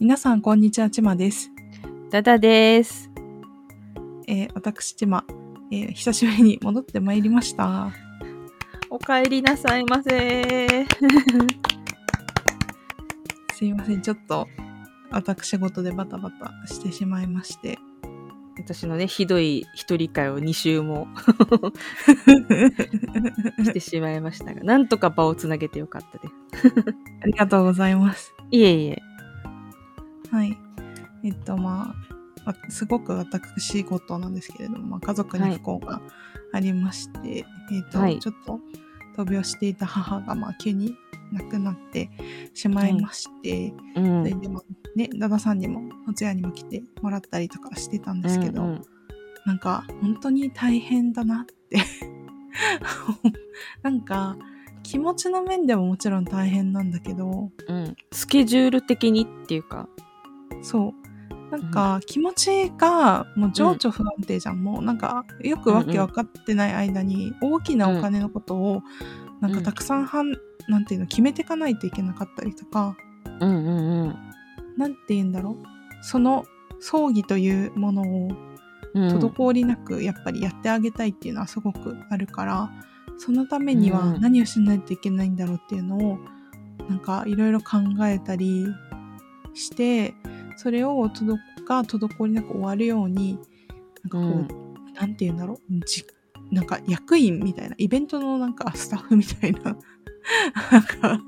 皆さん、こんにちは、ちまです。ダダです。えー私、ちま、えー久しぶりに戻ってまいりました。お帰りなさいませ。すいません、ちょっと、私事でバタバタしてしまいまして。私のね、ひどい一人会を2週も してしまいましたが、なんとか場をつなげてよかったです。ありがとうございます。いえいえ。はい。えっと、まあ、わすごく私事なんですけれども、まあ、家族に不幸がありまして、えっと、はいちょっと闘病していた母が、まあ、急に亡くなってしまいまして、うん。それでまあね、旦那さんにもお通夜にも来てもらったりとかしてたんですけど、うんうんなんか本当に大変だなって なんか気持ちの面でももちろん大変なんだけどうん。スケジュール的にっていうか、そう。なんか気持ちがもう情緒不安定じゃん、もう。なんかよくわけ分かってない間に大きなお金のことをなんかたくさんはん、なんていうの決めていかないといけなかったりとか、うんうんうん。なんて言うんだろう。その葬儀というものをうん、滞りなくやっぱりやってあげたいっていうのはすごくあるからそのためにはうん。何をしないといけないんだろうっていうのをなんかいろいろ考えたりしてそれを滞が滞りなく終わるようになんかこう、なんて言うんだろう？じなんか役員みたいなイベントのなんかスタッフみたいな。なんか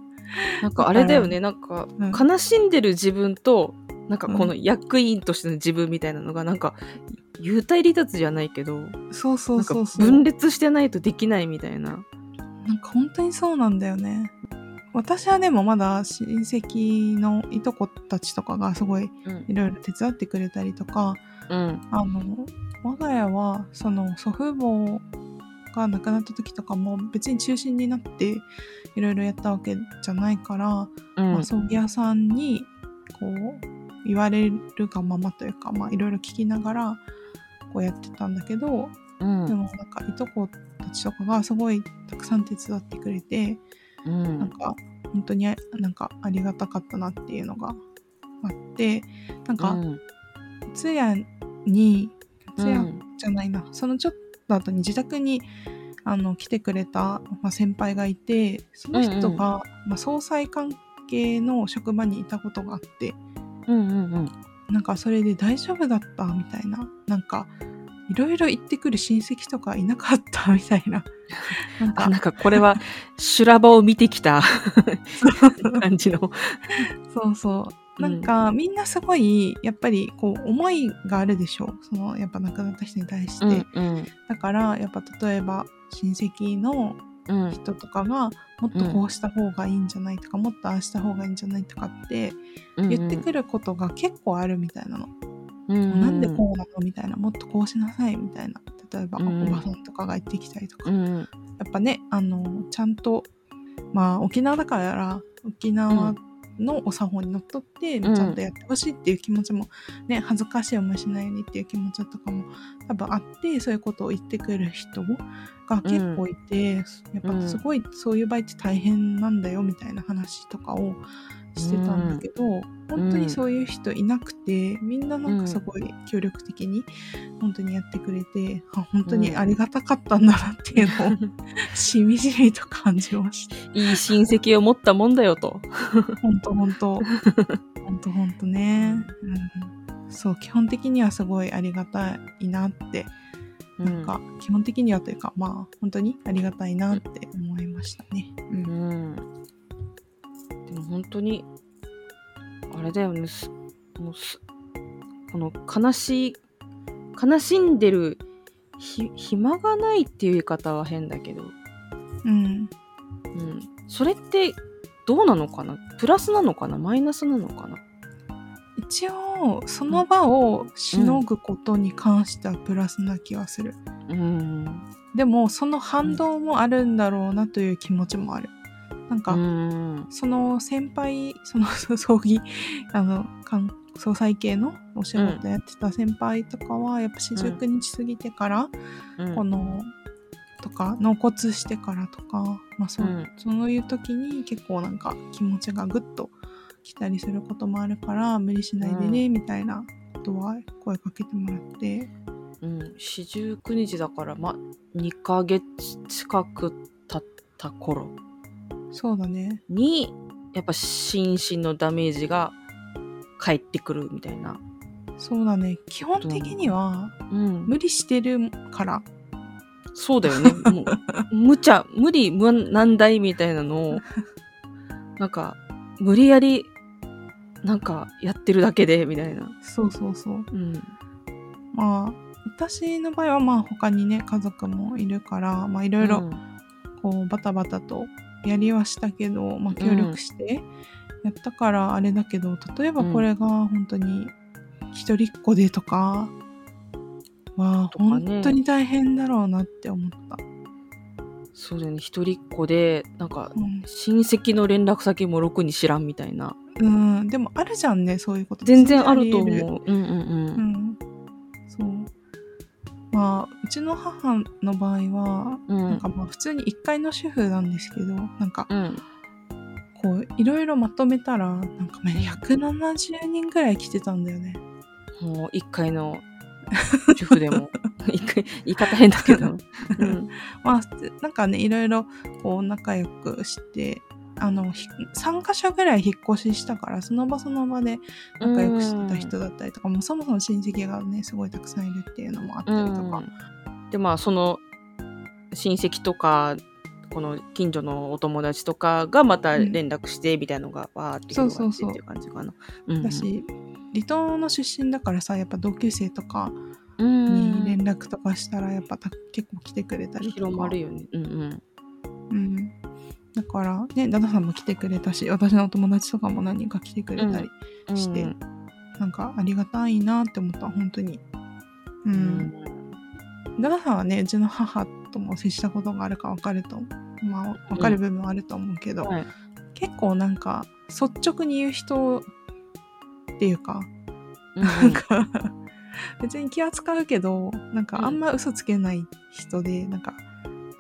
なんかあれだよね、なんか、うん。悲しんでる自分と、なんかこの役員としての自分みたいなのが、なんか、幽体離脱じゃないけど、そうそうそう分裂してないとできないみたいな。なんか本当にそうなんだよね。私はでもまだ親戚のいとこたちとかがすごいうん。いろいろ手伝ってくれたりとか、うん。あの、我が家はその祖父母が亡くなった時とかも別に中心になっていろいろやったわけじゃないから、うん。まあ、葬儀屋さんにこう言われるがままというか、まあいろいろ聞きながらこうやってたんだけど、うん。でもなんかいとこたちとかがすごいたくさん手伝ってくれて、うん。なんか本当にあなんかありがたかったなっていうのがあってなんかうん。通夜に通夜うん。じゃないな、そのちょっと後に自宅にあの来てくれた、まあ、先輩がいてその人が、まあ、総裁関係の職場にいたことがあってうんうんうん。なんかそれで大丈夫だったみたいななんかいろいろ行ってくる親戚とかいなかったみたいな なんあかなんかこれは修羅場を見てきた感じの。そうそう。なんか、みんなすごい、やっぱり、こう、思いがあるでしょう。その、やっぱ亡くなった人に対して。うんだから、やっぱ、例えば、親戚のうん人とかが、もっとこうした方がいいんじゃないとか、もっとああした方がいいんじゃないとかって、うん言ってくることが結構あるみたいなの。うんなんでこうなのみたいな。もっとこうしなさいみたいな。例えば、うんおばさんとかが言ってきたりとか。うんやっぱね、あの、ちゃんと、まあ、沖縄だから、沖縄のお作法にのっとって、うんちゃんとやってほしいっていう気持ちも、ね、恥ずかしい思いしないようにっていう気持ちとかも多分あって、そういうことを言ってくる人が結構いて、やっぱすごいそういう場合って大変なんだよみたいな話とかをしてたんだけど、本当にそういう人いなくて、みんななんかすごい協力的に本当にやってくれて、あ本当にありがたかったんだなっていうのを、しみじみと感じました。いい親戚を持ったもんだよと。ほんとほんと。ほんとほんとね。うん、そう、基本的にはすごいありがたいなって、なんか、基本的にはというか、まあ、本当にありがたいなって思いましたね。う。うんん。でも本当に、あれだよね、すもうすこの悲しい、悲しんでるひ暇がないっていう言い方は変だけど、うん。うん。それってどうなのかな？プラスなのかな？マイナスなのかな？一応、その場をしのぐことに関してはプラスな気がする。うん。でも、その反動もあるんだろうなという気持ちもある。なんか、うん。その先輩、その 葬儀、あの、関総裁系のお仕事やってた先輩とかは、やっぱ四十九日過ぎてから、うん。この、とか、納骨してからとか、まあそ,、うん。そういう時に結構なんか気持ちがぐっと来たりすることもあるから無理しないでね、みたいなことは声かけてもらって。うん、四十九日だから、ま、2ヶ月近く経った頃そうだねに、やっぱ心身のダメージが返ってくるみたいな。そうだね基本的にはうん。無理してるからそうだよね。もう、無茶、無理、無難題みたいなのを、なんか、無理やり、なんか、やってるだけで、みたいな。そうそうそううん。まあ私の場合はまあ他にね家族もいるからまあいろいろこうバタバタとやりはしたけど、まあ、協力してやったからあれだけど、例えばこれが本当に一人っ子でとかは本当に大変だろうなって思った。そうだよね。一人っ子で、なんか、うん。親戚の連絡先もろくに知らんみたいな。うん、でもあるじゃんねそういうこと。全然あると思う。うんうんうん。そうまあうちの母の場合は、うん。うんなんかまあ普通に1階の主婦なんですけどなんかうん。こういろいろまとめたらなんかね170人ぐらい来てたんだよね。もう一階の主婦でも 言い方変だけど、うん、まあなんかねいろいろこう仲良くしてあのひ3箇所ぐらい引っ越ししたからその場その場で仲良くしてた人だったりとかもうそもそも親戚がねすごいたくさんいるっていうのもあったりとか、でまあその親戚とかこの近所のお友達とかがまた連絡してみたいなのがわーって広がってっていう感じかな。うんうん。だし離島の出身だからさやっぱ同級生とかうん。に連絡とかしたらやっぱた結構来てくれたりとか。広まるよね。うんうん。うん、だからねダダさんも来てくれたし私のお友達とかも何人か来てくれたりして、うん。なんかありがたいなって思った本当に。う、うん。んダダさんはねうちの母とも接したことがあるか分かるとまあ分かる部分はあると思うけど、はい。結構なんか率直に言う人っていうかうん。なんか 別に気は使うけどなんかあんま嘘つけない人で、なんか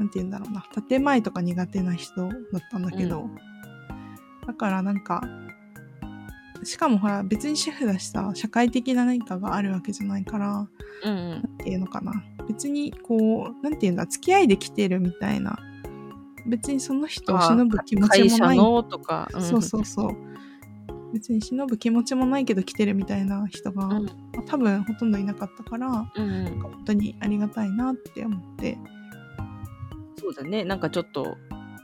なんて言うんだろうな。建前とか苦手な人だったんだけど、だからなんかしかもほら別に主婦だしさ社会的な何かがあるわけじゃないからうんうん。ていうのかな。別にこうなんていうんだ付き合いで来てるみたいな。別にその人をあ忍ぶ気持ちもない。の？とか、ん。そうそうそう。別に忍ぶ気持ちもないけど来てるみたいな人が、うん。まあ多分ほとんどいなかったからうん本当にありがたいなって思ってそうだね。なんかちょっと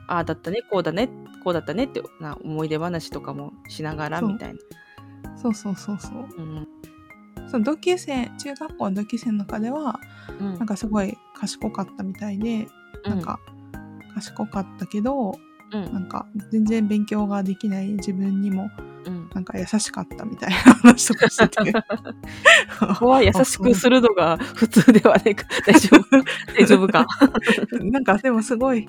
ああだったねこうだねこうだったねってな思い出話とかもしながらみたいな。そうそうそうそう。うん。その同級生中学校の同級生の中ではうん。なんかすごい賢かったみたいで、なんか賢かったけどうん。なんか全然勉強ができない自分にもうんなんか優しかったみたいな話とかしてて。ここは優しくするのが普通ではないか。大丈夫大丈夫か。なんかでもすごい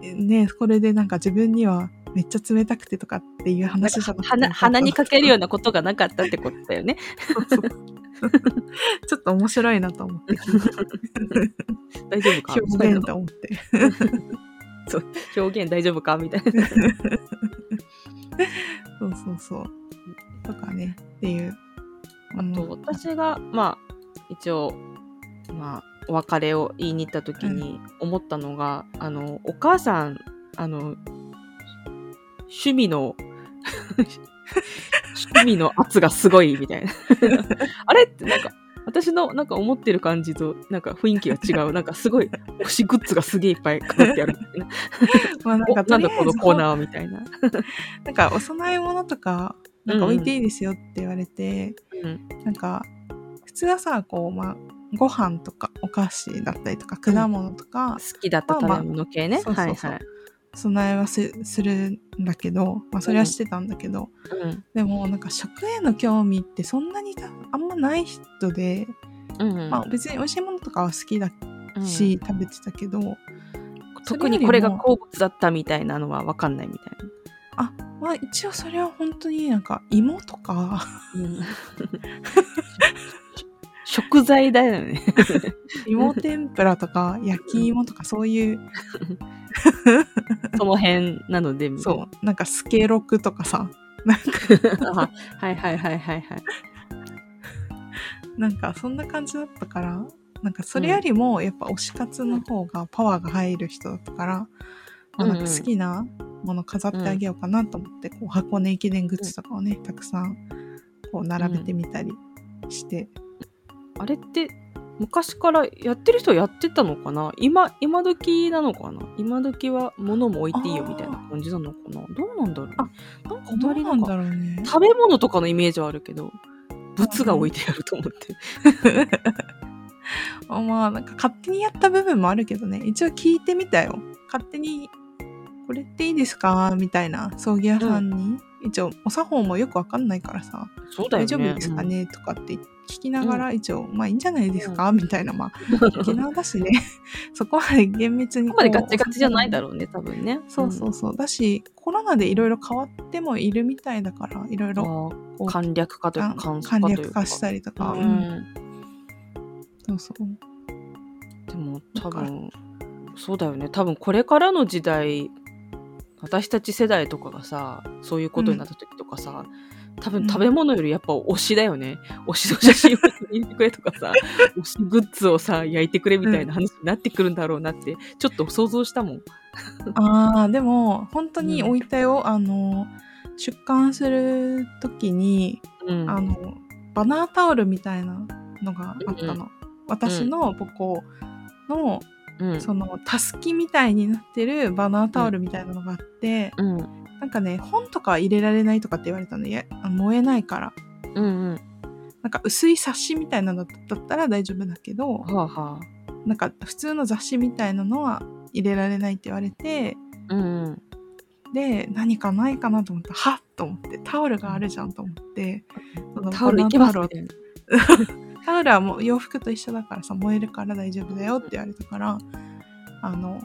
ねこれでなんか自分にはめっちゃ冷たくてとかっていう話じゃなくて鼻鼻にかけるようなことがなかったってことだよね。そう。ちょっと面白いなと思って。大丈夫か？表現と思って。表現大丈夫か？みたいな。そうそうそう。とかねっていう。あと、私が、まあ、一応、まあ、お別れを言いに行った時に思ったのが、あの、お母さん、あの、趣味の、趣味の圧がすごいみたいな。あれってなんか、私のなんか思ってる感じとなんか雰囲気が違う。なんかすごい推しグッズがすげえいっぱい飾ってあるみたいな。まあなんおなんだこのコーナーみたいな。なんかお供え物とかなんか置いていいですよって言われて、うん。なんか普通はさこうまあご飯とかお菓子だったりとか果物とか、好きだった食べ物系ね。まあまあそうそうそうはいはい。備えはすするんだけど、まあ、それはしてたんだけど、うん。でもなんか食への興味ってそんなにたあんまない人で、うん。まあ、別に美味しいものとかは好きだうんし、食べてたけど特にこれが好物だったみたいなのは分かんないみたいまあ一応それは本当になんか芋とかな。うん、食材だよね。芋天ぷらとか焼き芋とかそういう。その辺なので。そう。なんかスケロクとかさ。なんかあはいはいはいはいはい。なんかそんな感じだったからなんかそれよりもやっぱ推し活の方がパワーが入る人だったから、まあ、なんか好きなもの飾ってあげようかなと思って、こう箱根駅伝グッズとかをねたくさんこう並べてみたりして、あれって昔からやってる人はやってたのかな？今今時なのかな？今時は物も置いていいよみたいな感じなのかな？どうなんだろうね。あなんかあんどうなんまりなんかだろうね。食べ物とかのイメージはあるけど物が置いてあると思って。あ まあなんか勝手にやった部分もあるけどね。一応聞いてみたよ。勝手にこれっていいですか？みたいな葬儀屋さんに、一応お作法もよくわかんないからさ。ね。大丈夫ですかね、とかって聞きながら一応、まあいいんじゃないですか、みたいなまあうん。沖縄だしね そこまで厳密にそこまでガチガチじゃないだろろうね、多分ね。そうそうそうだしコロナでいろいろ変わってもいるみたいだからいろいうん。ろ簡略化というか、簡。略化したりとか、ううんん。そうそうでも多分、そうだよね。多分これからの時代、私たち世代とかがさ、そういうことになった時とかさ、多分うん食べ物よりやっぱ推しだよね。推しの写真を入れてくれとかさ、推しグッズをさ、焼いてくれみたいな話になってくるんだろうなって、ちょっと想像したもん。ああでも本当に置いたよ、あの出棺する時に、うん。あのバナータオルみたいなのがあったの、私の母校のうん。そのたすきみたいになってるバナータオルみたいなのがあって、うん。なんかね本とかは入れられないとかって言われたのい燃えないからうんうん。なんか薄い冊子みたいなのだったら大丈夫だけどはあはあ。なんか普通の雑誌みたいなのは入れられないって言われてうんうん。で何かないかなと思ってはっと思ってタオルがあるじゃんと思ってタオルいけますバナみーたいな。タオルはもう洋服と一緒だからさ燃えるから大丈夫だよって言われたからあの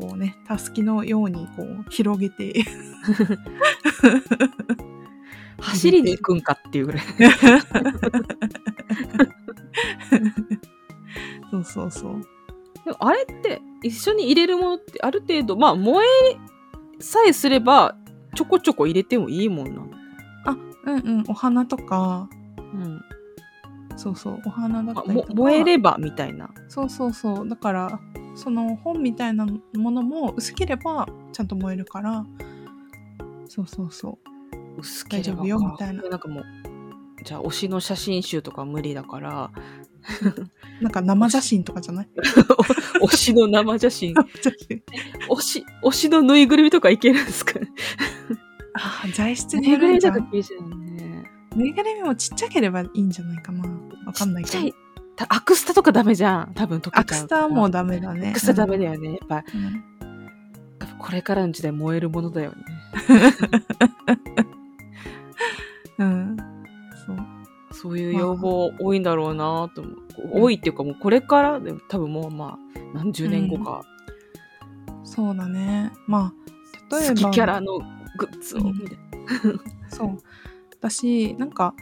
こうねたすきのようにこう広げて。走りに行くんかっていうぐらい。そうそうそう。でもあれって一緒に入れるものってある程度まあ燃えさえすればちょこちょこ入れてもいいもんなの。うんうん。お花とか。うん、そうそうお花だったりとか。燃えればみたいな。そうそうそう。だからその本みたいなものも薄ければちゃんと燃えるから。そうそうそう。薄ければか。大丈夫よみたいな。なんかもうじゃあ推しの写真集とか無理だから。なんか生写真とかじゃない？推しの生写真。推し推しのぬいぐるみとかいけるんですか？あー材質ぬによいぐるみとるんじゃんね。ぬいぐるみもちっちゃければいいんじゃないかなわかんないけど。ちっちゃいたアクスタとかダメじゃん。多分溶けアクスタはもうダメだね。アクスタダメだよねやっぱ。うん。これからの時代燃えるものだよね。うん、そう。そういう要望多いんだろうなと思う、多いっていうかもうこれからでも多分もうまあ何十年後か、そうだね。まあ例えば。好きキャラのグッズをうん。みたいそう。私なんか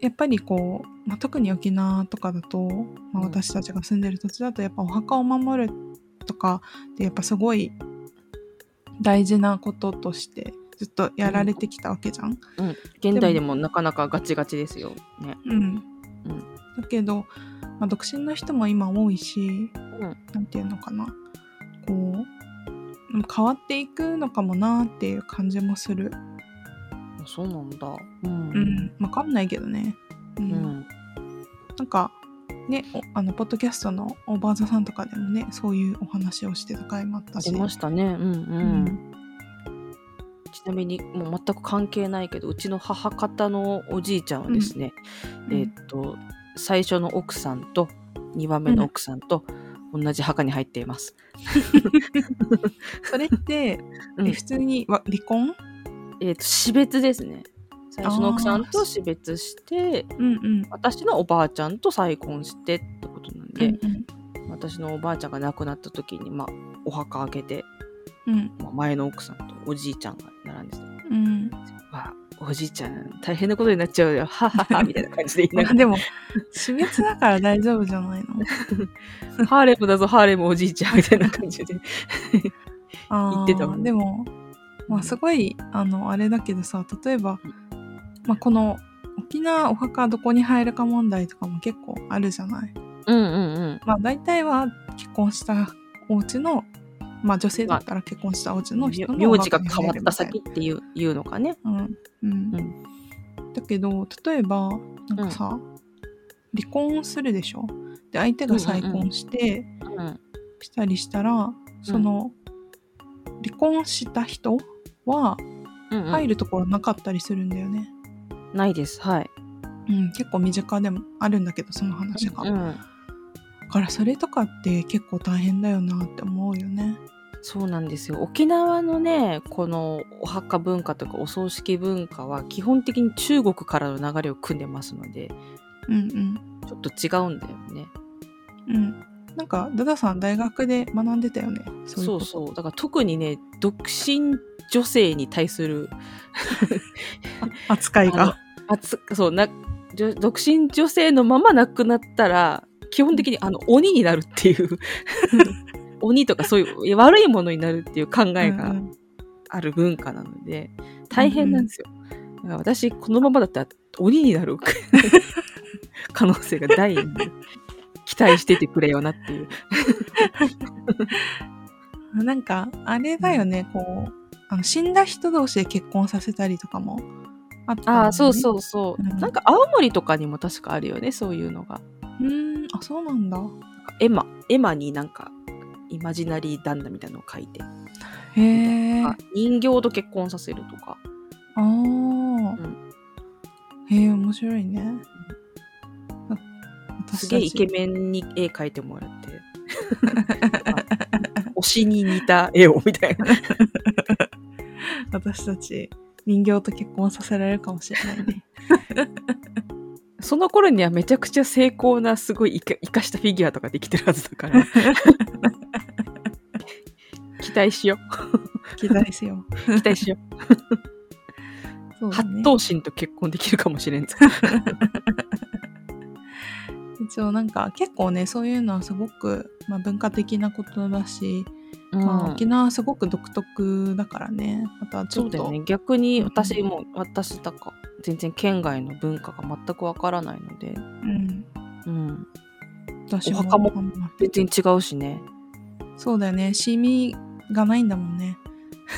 やっぱりこう、まあ、特に沖縄とかだと、まあ、うん。私たちが住んでる土地だとやっぱお墓を守るとかってやっぱすごい大事なこととしてずっとやられてきたわけじゃん。な、うん、現代でもなかなかガチガチですよ。ね。うん。だけど、まあ、独身の人も今多いし、うん。ていうのかな。こう変わっていくのかもなっていう感じもする。あそうなんだ。うん。うん、わかんないけどね。ううんんなんかねおあのポッドキャストのおばあざさんとかでもねそういうお話をしてた回もあったし。出ましたね。うんうん、うん。ちなみにもう全く関係ないけどうちの母方のおじいちゃんはですね、うん。えーっと最初の奥さんと2番目の奥さんと同じ墓に入っています、それって、うん。え普通にわ離婚？えーっと死別ですね最初の奥さんと死別してうんうん。私のおばあちゃんと再婚してってことなんで、うん私のおばあちゃんが亡くなった時に、まあ、お墓開けて、うん。まあ、前の奥さんとおじいちゃんが並んでてうん。わあおじいちゃん大変なことになっちゃうよ。ははは みたいな感じで言いながまあでも死別だから大丈夫じゃないの？ら ハーレムだぞハーレムおじいちゃんみたいな感じで。言ってたもんでもまあすごいあのあれだけどさ例えば、まあ、この沖縄お墓どこに入るか問題とかも結構あるじゃない。うんうんうん。まあ大体は結婚したお家のまあ女性だったら結婚したお家の人の名字が変わった先っていういうのかね。な。うんうんうんだけど例えばなんかさ、離婚するでしょ？で相手が再婚して、うんしたりしたらその、離婚した人はうんうん入るところなかったりするんだよね。ないです。はい。うん、結構身近でもあるんだけどその話が、だうん、からそれとかって結構大変だよなって思うよねそうなんですよ。沖縄のね、このお墓文化とかお葬式文化は基本的に中国からの流れを組んでますので、うんちょっと違うんだよね。うんうんなんかダダさん大学で学んでたよね？そうそう。だから特にね、独身女性に対する扱いが。あつそうな独身女性のまま亡くなったら基本的にあの鬼になるっていう。鬼とかそういう悪いものになるっていう考えがうんうん。ある文化なので大変なんですよ。だから私このままだったら鬼になる 可能性が大待しててくれよなっていう。なんかあれだよねこうあの死んだ人同士で結婚させたりとかもあったね。ああそうそうそう、うん。なんか青森とかにも確かあるよねそういうのが。うーんあそうなんだ。エマエマになんかイマジナリー旦那みたいなのを書いて。へえあ人形と結婚させるとか。ああ、へえ面白いね。あすげえイケンメンに絵描いてもらって。推しに似た絵をみたいな。私たち人形と結婚させられるかもしれないね その頃にはめちゃくちゃ精巧なすごい生かしたフィギュアとかできてるはずだから。期待しよ期待しよう。期待しよう。ね八頭身と結婚できるかもしれんぞ。一応なんか結構ねそういうのはすごく、まあ、文化的なことだし、まあ、沖縄はすごく独特だからね。またちょっと。そうだよね。逆に私も、私だか、全然県外の文化が全くわからないので、うん。うん。私お墓もあんまり。全然違うしね。そうだよね。シミがないんだもんね。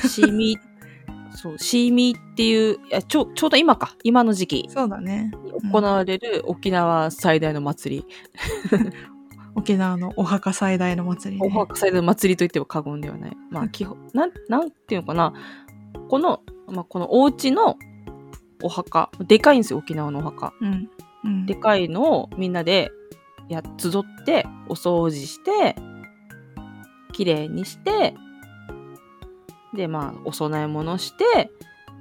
シーミー、そう、シーミーっていう、いやちょちょうど今か、今の時期。そうだね。に行われる沖縄最大の祭り、沖縄のお墓最大の祭り、ね、お墓最大の祭りといっても過言ではない。まあ、基本、なん、なんていうのかな、この、まあ、このお家のお墓、でかいんですよ、沖縄のお墓。うん。うん。でかいのをみんなでやっ集って、お掃除して、綺麗にして、で、まあ、お供え物して、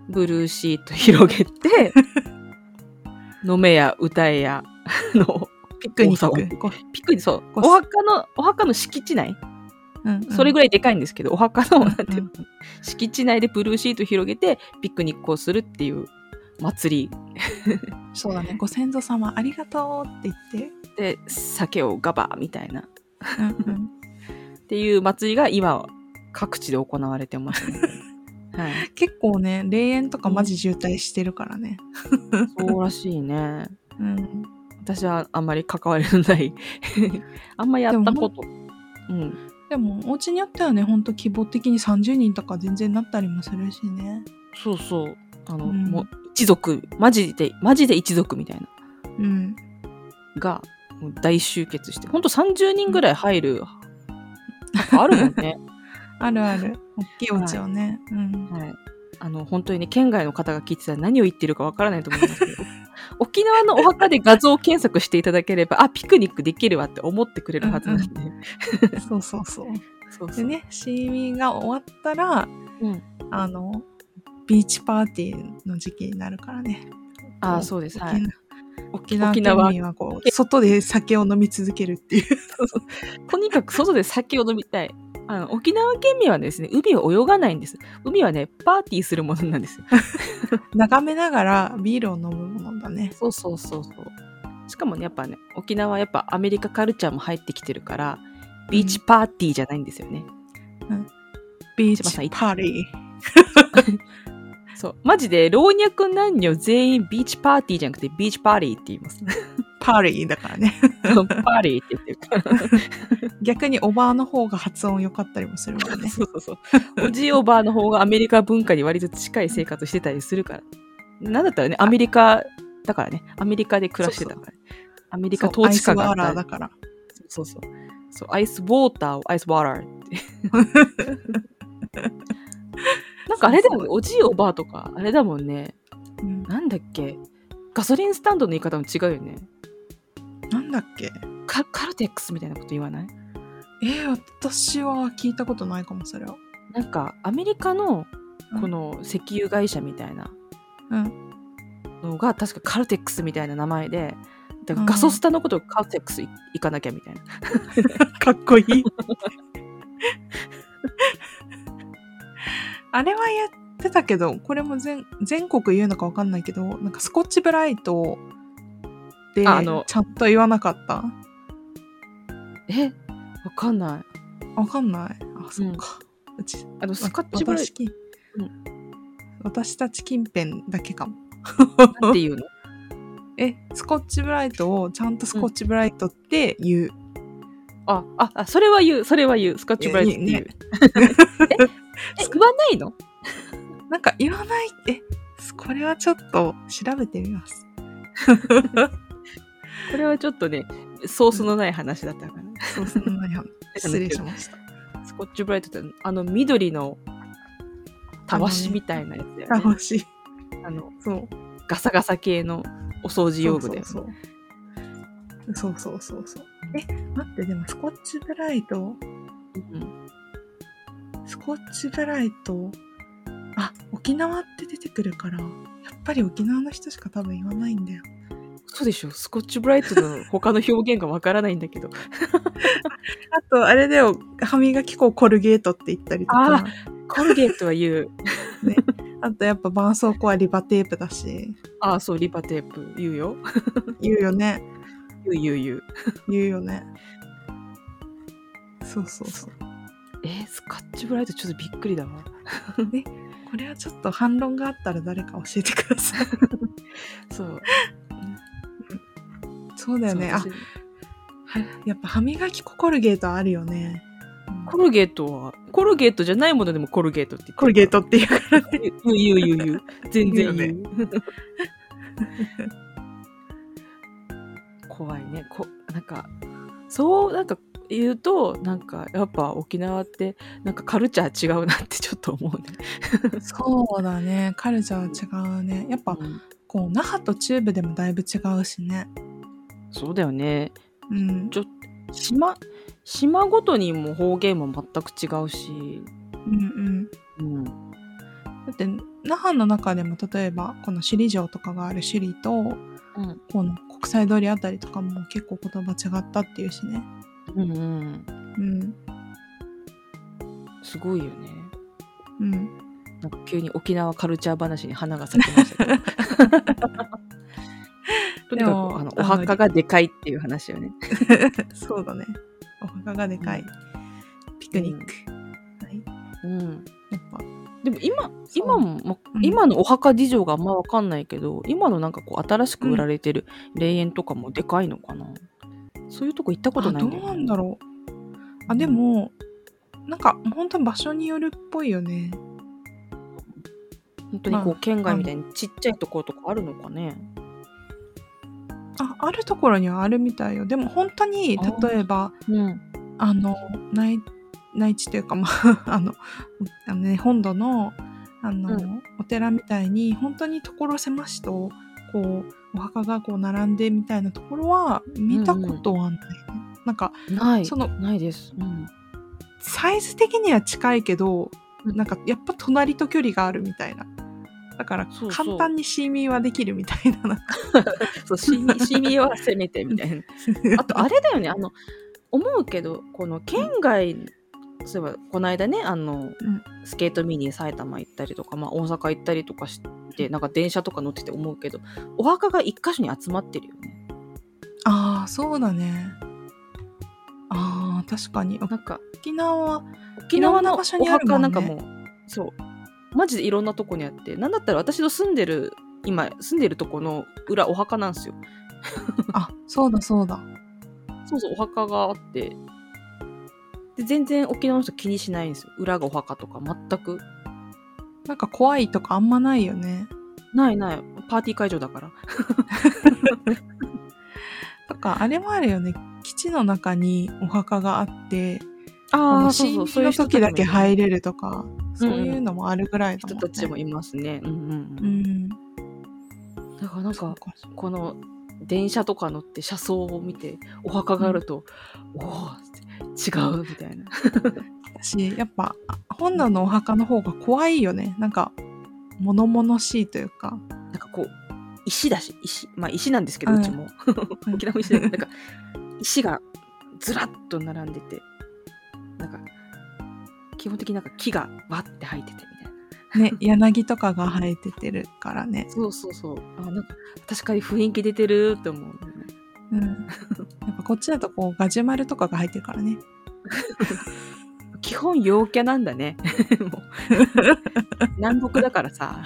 ブルーシート広げて、飲めや歌えや、あの、ピクニックこピクニそう、こお墓の、お墓の敷地内、う、うんうん、それぐらいでかいんですけど、お墓の、なんていうのうん敷地内でブルーシート広げて、ピクニックをするっていう祭り。そうだね。ご先祖様ありがとうって言って、で、酒をガバーみたいな、うんうん、っていう祭りが今、各地で行われてますので。はい。結構ね霊園とかマジ渋滞してるからね、そうらしいね。うん、私はあんまり関わりのない、あんまやったこと。うん。でもお家によってはねほんと規模的に30人とか全然なったりもするしねそうそう。あの、うんもう一族、マジで、マジで一族みたいな、うんが、大集結して、ほんと30人ぐらい入る、墓あるもんね。あるある。大きいお家をね、うん。はい。あの、本当にね、県外の方が聞いてたら何を言ってるかわからないと思いますけど、沖縄のお墓で画像検索していただければ、あ、ピクニックできるわって思ってくれるはずなんで。そうそうそう。そうそう。でねシーミーが終わったらうん。あのビーチパーティーの時期になるからね。あーそうです。はい。沖縄沖沖縄。縄県民はこう外で酒を飲み続けるっていう。とにかく外で酒を飲みたい。あの、沖縄県民はですね、海を泳がないんです。海はね、パーティーするものなんですよ。眺めながらビールを飲むものだねそうそうそうそう。しかもね、やっぱね、沖縄はやっぱアメリカカルチャーも入ってきてるから、ビーチパーティーじゃないんですよね。ビー千葉さんチパーティー そう。マジで、老若男女全員ビーチパーティーじゃなくて、ビーチパーティーって言います。パーリーだからね。パーティーって言ってるから。逆におばあの方が発音良かったりもするもんね。そうそうそう。おじいおばあの方がアメリカ文化に割と近い生活してたりするから。なんだったらね、アメリカだからね。アメリカで暮らしてたから、ね。アメリカ統治下があったアイスワーラーだから。そうそう。そう、アイスウォーターをアイスワーラーって。なんかあれだもんね、おじいおばあとか、あれだもんね。うんなんだっけ？ガソリンスタンドの言い方も違うよね。なんだっけ？カカルテックスみたいなこと言わない？えー、私は聞いたことないかも、それは。なんか、アメリカのうんこの石油会社みたいなうん。のが、確かカルテックスみたいな名前で、だからうんガソスタのことをカルテックスい行かなきゃみたいな。かっこいい。あれはやってたけど、これも全全国言うのかわかんないけど、なんかスコッチブライトで、ああのちゃんと言わなかった？えわかんない。わかんない？あ、そっか。うち、あの、スカッチブライ私近うん私たち近辺だけかも。トなんて言うの？え、スコッチブライトをちゃんとスコッチブライトって言う。あ、あ、あ、それは言う、それは言う。スカッチブライトって言う。ねえ、言わないの？なんか言わない？え、これはちょっと調べてみます。これはちょっとね、ソースのない話だったからね。そうそんなに 失礼しました。スコッチブライトって、あの緑のたわしみたいなやつだよね。楽しい。あの、そう。ガサガサ系のお掃除用具だよね。そうそうそうそうそうそう。え、待って、でもスコッチブライト、うんスコッチブライト、あ、沖縄って出てくるから、やっぱり沖縄の人しか多分言わないんだよ。そうでしょスコッチブライトの他の表現がわからないんだけど。あと、あれだよ、歯磨き粉をコルゲートって言ったりとか、コルゲートは言う。あとやっぱ絆創膏はリバテープだし、ああ、そう、リバテープ言うよ。言うよね。言う言う言う。言うよね。そうそうそう。えースカッチブライトちょっとびっくりだわ。これはちょっと反論があったら誰か教えてください。そう。そうだよね。あはやっぱ歯磨き粉コルゲートあるよね。うんコルゲートは、コルゲートじゃないものでもコルゲートって言ってるコルゲートっていうからね。言う言う言う言う。全然言う。言怖いね。こなんか、そう、なんか言うと、なんか、やっぱ沖縄って、なんかカルチャー違うなってちょっと思うね。そうだね。カルチャー違うね。やっぱ、こう、那覇と中部でもだいぶ違うしね。そうだよね。うん。ちょ島、島ごとにも方言も全く違うし、うんうん。うん。だって、那覇の中でも例えば、この首里城とかがある首里と、うん。この国際通りあたりとかも結構言葉違ったっていうしね。うんうん。うん。すごいよね。うん。なんか急に沖縄カルチャー話に花が咲きましたけど。とにかくあのお墓がでかいっていう話よね。そうだね。お墓がでかい。ピクニック。はい。うん、やっぱ、でも今今も、まうん今のお墓事情があんま分かんないけど今のなんかこう新しく売られてる霊園とかもでかいのかな、そういうとこ行ったことあないんだよ、どうなんだろう。あ、でも、なんか、本当場所によるっぽいよね。本当にこまあう県外みたいにちっちゃいところとかあるのかね、あ、あるところにはあるみたいよ。でも本当に、例えば、うん。あの、内、内地というか、まあ、あの、あのね、本土の、あの、うお寺みたいに、本当に所狭しと、こう、お墓がこう並んでみたいなところは見たことはない、ね。なんか、ない。そのないです、うん、サイズ的には近いけど、うん。なんかやっぱ隣と距離があるみたいな。だから簡単にシーミーはできるみたいな。なんか そうシミシミはせめてみたいな あとあれだよねあの思うけどこの県外そういえばこの間ねあの、スケート見に埼玉行ったりとか、まあ、大阪行ったりとかしてなんか電車とか乗ってて思うけどお墓が一箇所に集まってるよねああ、そうだね。ああ、確かに。なんか沖縄は、沖縄の場所にあるもんね墓なんかもうそうマジでいろんなとこにあってなんだったら私の住んでる今住んでるとこの裏お墓なんですよ。あそうだそうだ。そうそうお墓があって。で全然沖縄の人気にしないんですよ。裏がお墓とか全く。なんか怖いとかあんまないよね。ないない。パーティー会場だから。とかあれもあるよね。基地の中にお墓があってああ死そうそうの時だける入れるとか。そういうのもあるぐらいだもんね。人たちもいますね。うんうんううん。んだからなんかこの電車とか乗って車窓を見てお墓があると、おお違うみたいな。しやっぱ本能のお墓の方が怖いよね。なんか物々しいというか。なんかこう石だし石。まあ石なんですけど、ううんちも。うん。沖縄も石だけどなんか石がずらっと並んでて基本的になんか木がわって生えててみたいな。ね 柳とかが生えててるからね。そうそうそう。あなんか確かに雰囲気出てるって思う、うん。やっぱこっちだとこうガジュマルとかが入ってるからね。基本陽キャなんだね。もう。南国だからさ。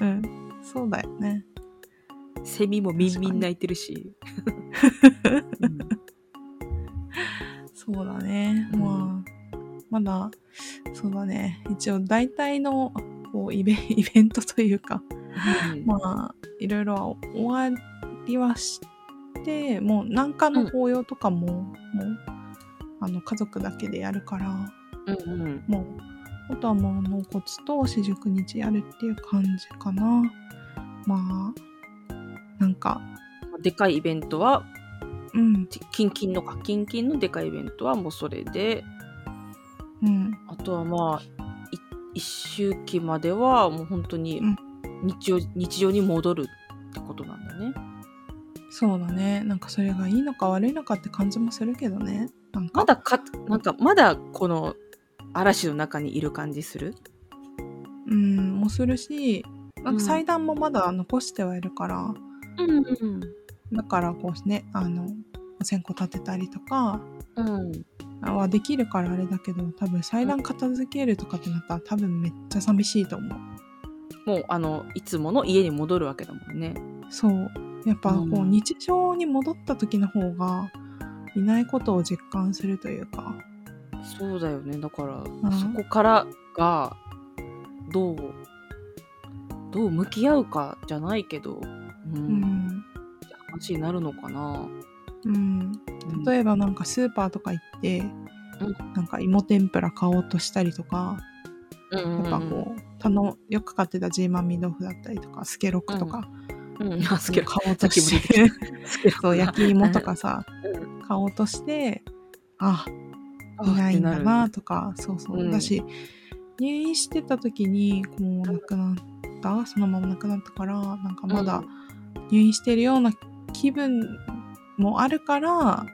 うん。そうだよね。セミもみんみん鳴いてるし、うん。そうだね、うんまだそうだね。一応大体のこうイベ イベントというか。うんまあいろいろは終わりはしてもう何かの法要とかも、もうあの家族だけでやるから。うんうん。もうあとはもう納骨と四十九日やるっていう感じかな。まあなんか。でかいイベントはうん。キンキンのかキンキンのでかいイベントはもうそれでうん。あとはまあい一周期まではもう本当にうん。日常,、日常に戻るってことなんだね。そうだね。なんかそれがいいのか悪いのかって感じもするけどね。なんか。まだかなんかまだこの嵐の中にいる感じする？うんもするしなんうんか祭壇もまだ残してはいるから、うんうん。だからこうねあのお線香立てたりとか。うんはできるからあれだけど多分祭壇片付けるとかってなったら多分めっちゃ寂しいと思う。もうあのいつもの家に戻るわけだもんね。そう。やっぱこう、うん。日常に戻った時の方がいないことを実感するというか。そうだよね。だから、ん。そこからがどうどう向き合うかじゃないけど、うん。うん、話になるのかな、うん、うん例えばなんかスーパーとか行って、うん。なんか芋天ぷら買おうとしたりとかうんうんうん。やっぱこう頼よく買ってたジーマミー豆腐だったりとかスケロクとか、うん、あすけど買おうとしてそう焼き芋とかさう買おうとして ああいないんだなとかそうそう、うん。だし入院してた時にもう亡くなったそのまま亡くなったからなんかまだ入院してるような気分もあるから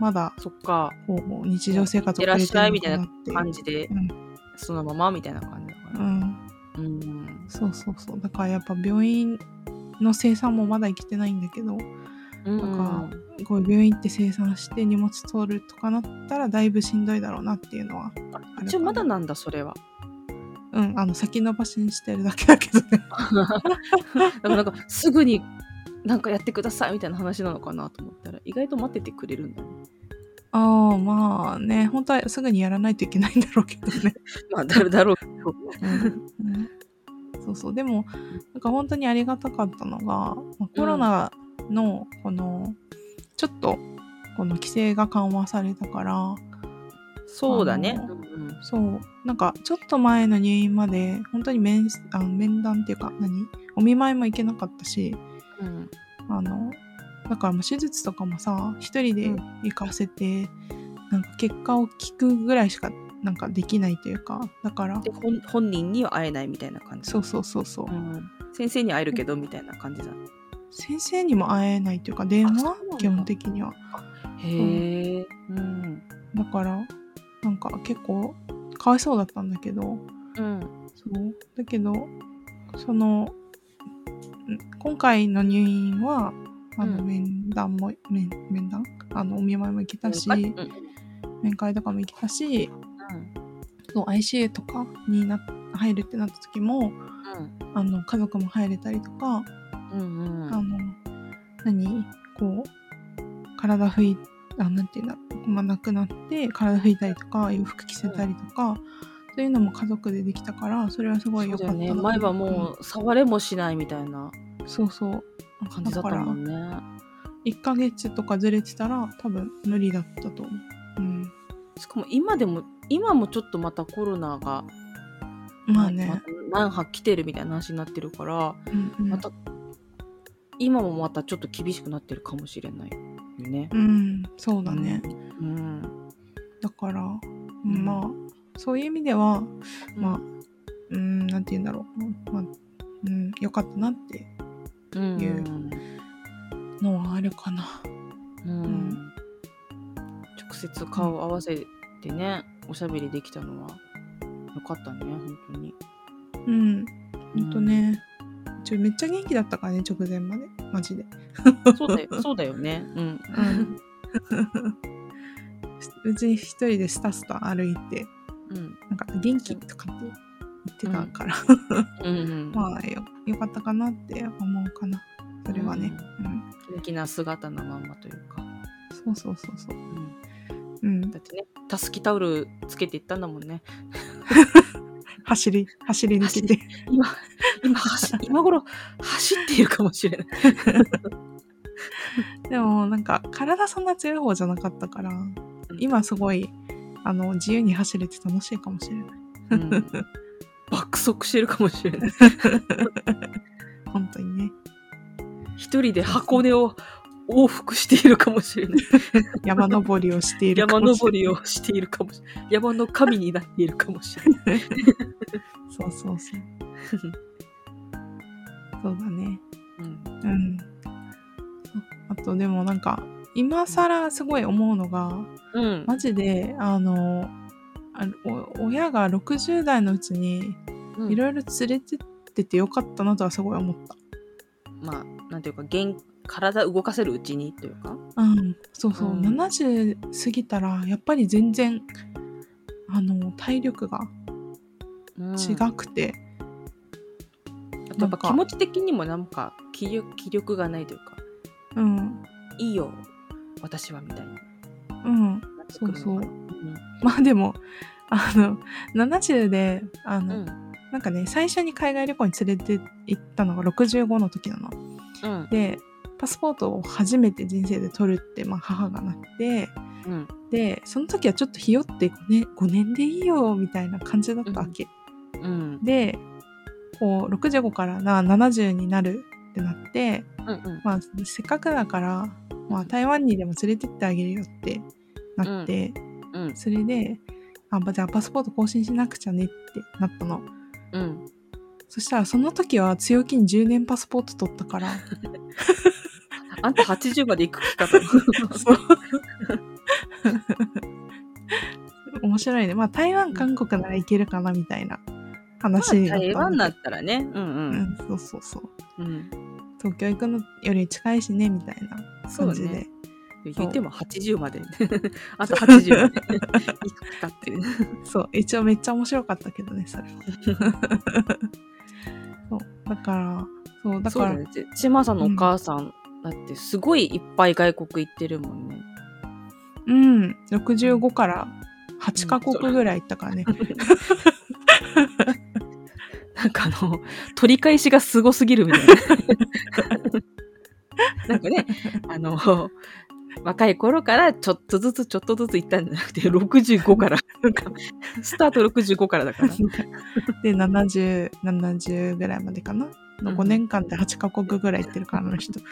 まだそっか。こう日常生活いってらっしゃいみたいな感じで、うん。そのままみたいな感じだから、うん。うん。そうそうそう。だからやっぱ病院の生産もまだ生きてないんだけどうん。なんかこう病院行って生産して荷物取るとかなったらだいぶしんどいだろうなっていうのはある一応まだなんだそれは。うんあの先延ばしにしてるだけだけどね。だからなんかすぐになんかやってくださいみたいな話なのかなと思ったら意外と待っててくれるんだね。ああまあね本当はすぐにやらないといけないんだろうけどね、まあだろだろうけどうんうん。そうそうでもなんか本当にありがたかったのが、まあコロナのこのちょっとこの規制が緩和されたからそうだね。あのそうなんかちょっと前の入院まで本当に面あの面談っていうか何？お見舞いも行けなかったしうん。うんあのだからもう手術とかもさ一人で行かせて、なんか結果を聞くぐらいしかなんかできないというかだから。で本本人には会えないみたいな感じ。そうそうそうそう、うん。先生に会えるけどみたいな感じだ。先生にも会えないというか電話？基本的には。へえ。うん。だからなんか結構かわいそうだったんだけど。うん。そう。だけどそのん今回の入院はあのうん。面談も、面面談？あのお見舞いも行けたし、面会とかも行けたしそう ICU とかにな入るってなった時もあの家族も入れたりとか、うんうんあの何？こう体拭いあなんていうんだろう、まあ、亡くなって体拭いたりとか洋服着せたりとか、そういうのも家族でできたからそれはすごい良かったね前はもう触れもしないみたいな。うんそうそう。感じだったもんね。1ヶ月とかずれてたら多分無理だったと思う。うん、しかも今でも今もちょっとまたコロナがまあね、何波来てるみたいな話になってるからうんうん。また今もまたちょっと厳しくなってるかもしれないよね。うん、そうだね。うん。だから、んまあそういう意味では、まあうんうんなんて言うんだろう、まあうん、よかったなってうんいうのはあるかな。うんん直接顔合わせてね、おしゃべりできたのはよかったね本当に。うん、ほんとね。ちょめっちゃ元気だったからね直前までマジで。そうだよ そうだよね。うん。うん うちに一人でスタスタ歩いてうんなんか元気とかって言ってたから、うんうん。まあよよかったかなって思うかなそれはね。うん元気な姿のまんまというか。そうそうそうそう。うんうんだ、ってねたすきタオルつけていったんだもんね。走り走り抜けて。今今 走今頃走っているかもしれない。でもなんか体そんな強い方じゃなかったから今すごいあの自由に走れて楽しいかもしれない。うん爆速してるかもしれない。本当にね。一人で箱根を往復しているかもしれない。山登りをしているか山もしれない。登りをしているかもしれない。山の神になっているかもしれない。そうそうそう。そうだね。うんうん。あとでもなんか今更すごい思うのがうん。マジであのあお親が60代のうちにうん。いろいろ連れてっててよかったなとはすごい思った。まあ、なんていうか、元体動かせるうちにというか？うん、そうそう、うん。70過ぎたらやっぱり全然あの体力がうん。違くて、あとやっぱ気持ち的にもなんか気力気力がないというか、うん。いいよ、私はみたいな。うん、なってくるのかなそうまあでもあの70であの、うん。なんかね最初に海外旅行に連れて行ったのが65の時なの。うん。うん。でパスポートを初めて人生で取るって、まあ、母がなってうん。でその時はちょっとひよって5年 ,5 年でいいよみたいな感じだったわけ。うん。でこう65からな70になるってなって、うん。うん。まあ、せっかくだから、まあ、台湾にでも連れてってあげるよってなって、うん。それであじゃあパスポート更新しなくちゃねってなったの。うん。そしたらその時は強気に10年パスポート取ったから あんた80まで行く気かと。面白いねまあ台湾韓国ならいけるかなみたいな話だったんだけど台湾だったらね。うんううん。ん、そうそうそううん。東京行くのより近いしねみたいな感じで、ね。言っても80まで。あと80まで行く気かっていう。そう一応めっちゃ面白かったけどねそれは そうだからそうだから。ちまさんのお母さん、だってすごいいっぱい外国行ってるもんね。うん65から8カ国ぐらい行ったからね、なんかあの、取り返しがすごすぎるみたいな。なんかね、あの、若い頃からちょっとずつちょっとずつ行ったんじゃなくて、65から、なんか、スタート65からだから。で7070 70ぐらいまでかなのうん5年間で8カ国ぐらい行ってるからあの人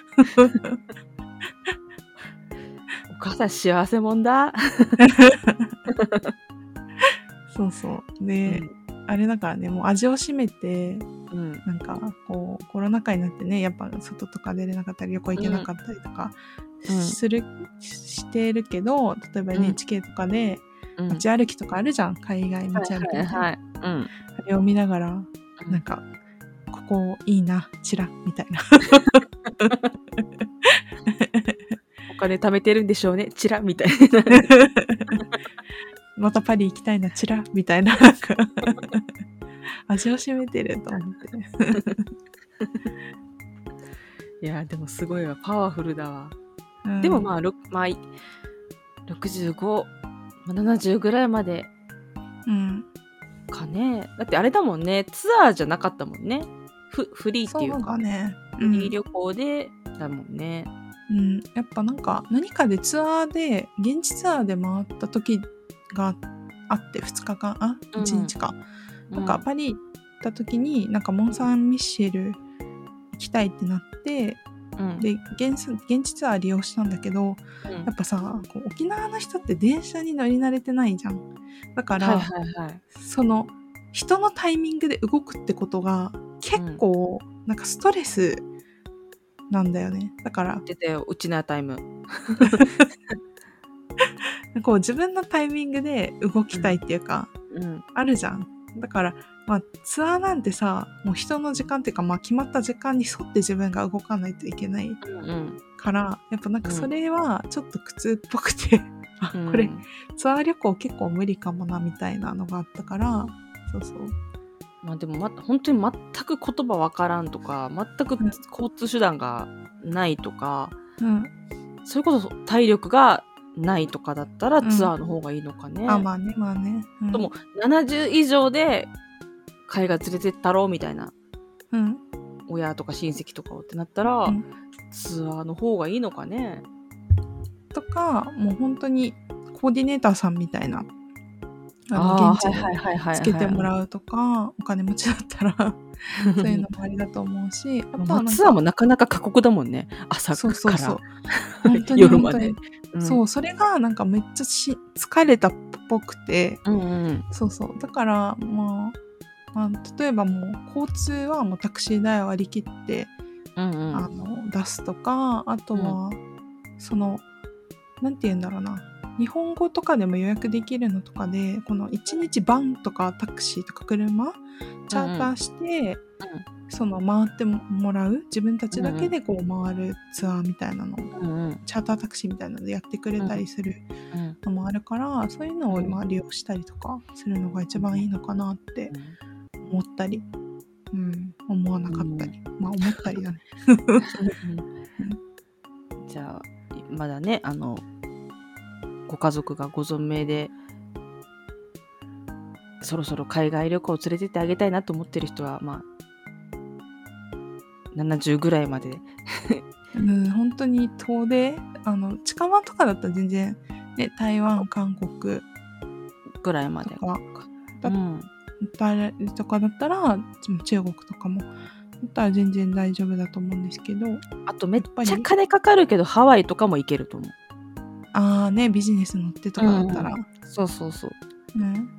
お母さん幸せもんだ。そうそうで、あれだからねもう味を占めてうん。なんかこうコロナ禍になってねやっぱ外とか出れなかったり旅行行けなかったりとかうんする、してるけど例えばうん NHK とかでうん。街歩きとかあるじゃん、海外街歩きみたいな、はいはいはい。うん。あれを見ながらうんなんかここいいなチラみたいなお金貯めてるんでしょうね。チラみたいな。またパリ行きたいなチラみたいななんか味を占めてると思って。いやでもすごいわパワフルだわ、うん。でもまあ、ろまあ、い65、まあ70ぐらいまでうん、かね。だってあれだもんね。ツアーじゃなかったもんね。フフリーってそいううかだね。フリー旅行でだもんね。うん、やっぱなんか何かでツアーで現地ツアーで回った時があって2日間あうん。1日か、なんかうパリ行った時になんかモン・サン・ミッシェル行きたいってなってうん。で現地ツアー利用したんだけどうん。やっぱさこう沖縄の人って電車に乗り慣れてないじゃん。だから、はいはいはい。その人のタイミングで動くってことが結構なんかストレスなんだよね。だから出たようちなタイムこう自分のタイミングで動きたいっていうか、うん。あるじゃん。だから、まあ、ツアーなんてさもう人の時間っていうか、まあ、決まった時間に沿って自分が動かないといけないうん。からやっぱなんかそれはちょっと苦痛っぽくて、あうん。これツアー旅行結構無理かもなみたいなのがあったからそうそう。まあでもま本当に全く言葉わからんとか全くうん。交通手段がないとか、うん。それこそ体力がないとかだったらうん。ツアーの方がいいのかね。あまあねまあね、うん、とも70以上で海外連れてったろうみたいな。うん。親とか親戚とかをってなったら、うん。ツアーの方がいいのかね。とかもう本当にコーディネーターさんみたいなああの現地でーはいはいはいはいつけてもう。らうとかお金持ちだったら そういうのもありだと思うしあとはツアーもなかなか過酷だもんね。朝から。夜まで本当にそうそれがなんかめっちゃし疲れたっぽくて。うんうん。そうそう。だからまあ、まあ、例えばもう交通はもうタクシー代を割り切って、うんうん。あの出すとかあとは、そのなんて言うんだろうな。日本語とかでも予約できるのとかでこの1日バンとかタクシーとか車チャーターして、その回ってもらう自分たちだけでこう回るツアーみたいなの、うんうん。チャータータクシーみたいなのでやってくれたりするうんのもあるから、そういうのをまあ利用したりとかするのが一番いいのかなって思ったり、うん、思わなかったり、まあ思ったりだね。じゃあまだねあのご家族がご存命でそろそろ海外旅行を連れてってあげたいなと思ってる人はまあ70ぐらいまで。うん、本当に遠出あの近場とかだったら全然、ね、台湾韓国ぐらいまで。うんたりとかだったら中国とかもだったら全然大丈夫だと思うんですけどあとめっちゃ金かかるけどハワイとかも行けると思う。ああねビジネス乗ってとかだったら、そうそうそう。うん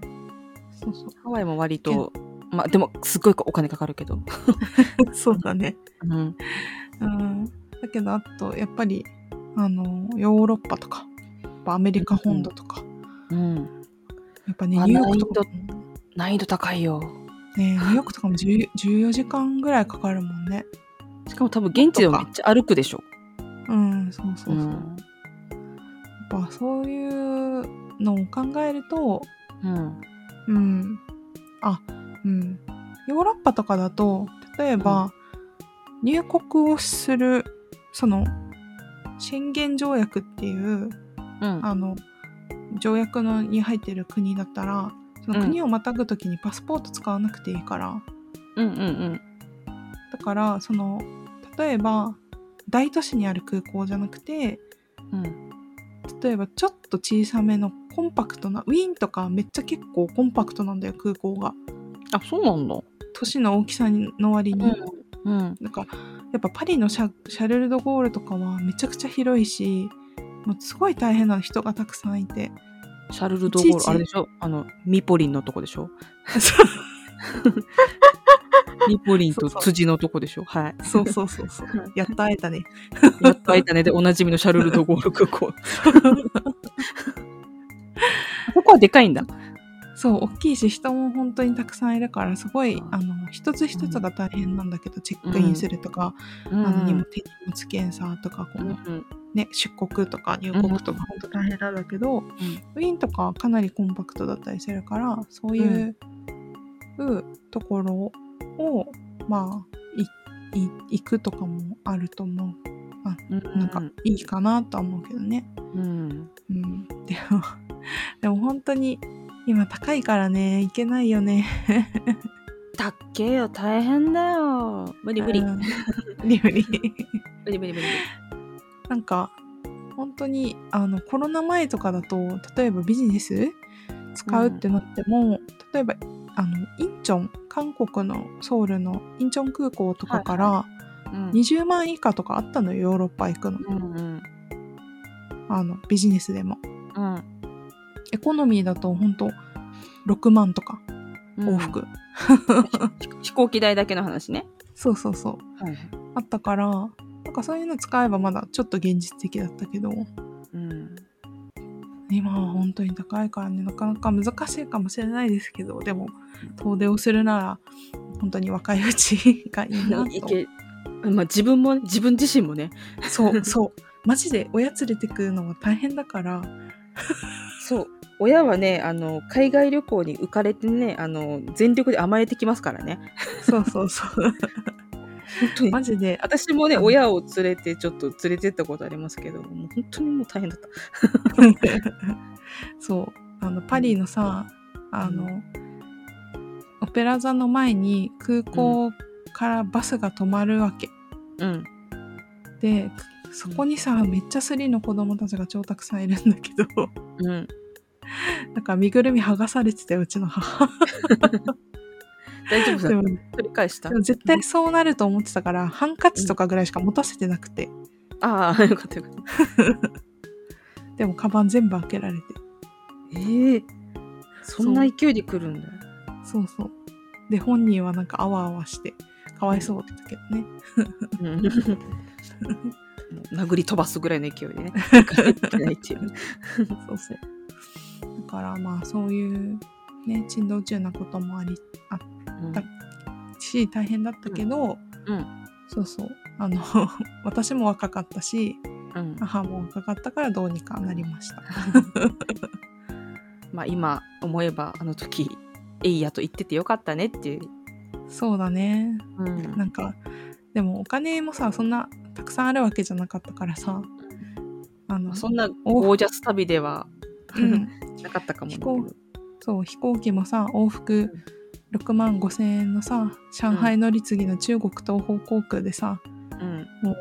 そうそう。ハワイも割とまあでもすっごいお金かかるけど。そうだね。うん。うん。だけど、あと、やっぱり、あの、ヨーロッパとか、アメリカ本土とか、うん。やっぱね、あニューヨークとかも難易度高いよね、ニューヨークとかも10 14時間ぐらいかかるもんね。しかも多分現地でもめっちゃ歩くでしょうん、そうそうそう。うんやっぱそういうのを考えると、うんうん。あ、うん。ヨーロッパとかだと、例えば、入国をする、その、宣言条約っていう、うんあの、条約のに入ってる国だったら、その国をまたぐときにパスポート使わなくていいから、うんうんうんだから、その、例えば、大都市にある空港じゃなくて、うん例えばちょっと小さめのコンパクトな、ウィーンとかめっちゃ結構コンパクトなんだよ、空港が。あそうなんだ都市の大きさの割に。うんなんか、やっぱパリのシャシャルル・ド・ゴールとかはめちゃくちゃ広いし、もうすごい大変な人がたくさんいて。シャルル・ド・ゴールあれでしょ？あのミポリンのとこでしょ？ミポリンと辻のとこでしょ？はい。そうそうそうそう。やっと会えたね。やっと会えたね。でおなじみのシャルル・ド・ゴール空港。ここはでかいんだそう、大きいし、人も本当にたくさんいるから、すごい、うんあの、一つ一つが大変なんだけど、チェックインするとか、うあの荷ん。物検査とか、この、うんね、出国とか入国とか、本当大変なんだけど、ウィーンとかはかなりコンパクトだったりするから、そういうところをまあ行くとかもあると思う。あなんかいいかなとは思うけどね。うん。うん。でも でも本当に今高いからね行けないよね。たっけよ大変だよ。無理無理。うん。無理無理。無理無理無理。なんか本当にあのコロナ前とかだと例えばビジネス使うってなっても、例えばあのインチョン韓国のソウルのインチョン空港とかからうん。20万以下とかあったのよヨーロッパ行くの。うんうん。あのビジネスでも。うんエコノミーだと本当6万とか往復、飛行機代だけの話ね。そうそうそう。はいあったからなんかそういうの使えばまだちょっと現実的だったけど。うん。今は本当に高いからねなかなか難しいかもしれないですけどでも遠出をするなら本当に若いうちがいいなと。まあ自分も自分自身もね。そう そう。マジで親連れてくのは大変だからそう。親はねあの海外旅行に浮かれてねあの全力で甘えてきますからね。そうそうそう。本当に。マジで。私もねうん親を連れてちょっと連れてったことありますけどもう本当にもう大変だった。そう。あのパリのさあのオペラ座の前に空港からバスが止まるわけ、うん。でそこにさめっちゃスリの子供たちが超たくさんいるんだけどうん。なんか身ぐるみ剥がされてたようちの母。大丈夫？さでも取り返した？絶対そうなると思ってたからハンカチとかぐらいしか持たせてなくて、ああよかったよかった。でもカバン全部開けられて。ええそんな勢いで来るんだ。そうそう。で本人はなんかあわあわしてかわいそうだったけどね。うん殴り飛ばすぐらいの勢いでね。ないっていうそうそう。だからまあそういうね珍道中なこともありあし大変だったけど、うん。そうそう。あの 私も若かったしうん。うん母も若かったからどうにかなりました。まあ今思えばあの時えいやと言っててよかったねっていう、そうだね。うん。なんかでもお金もさそんなたくさんあるわけじゃなかったからさ。あのそんなゴージャス旅ではうん。なかったかも飛行そう飛行機もさ往復6万5千円のさ上海乗り継ぎの中国東方航空でさ、ど、うん、も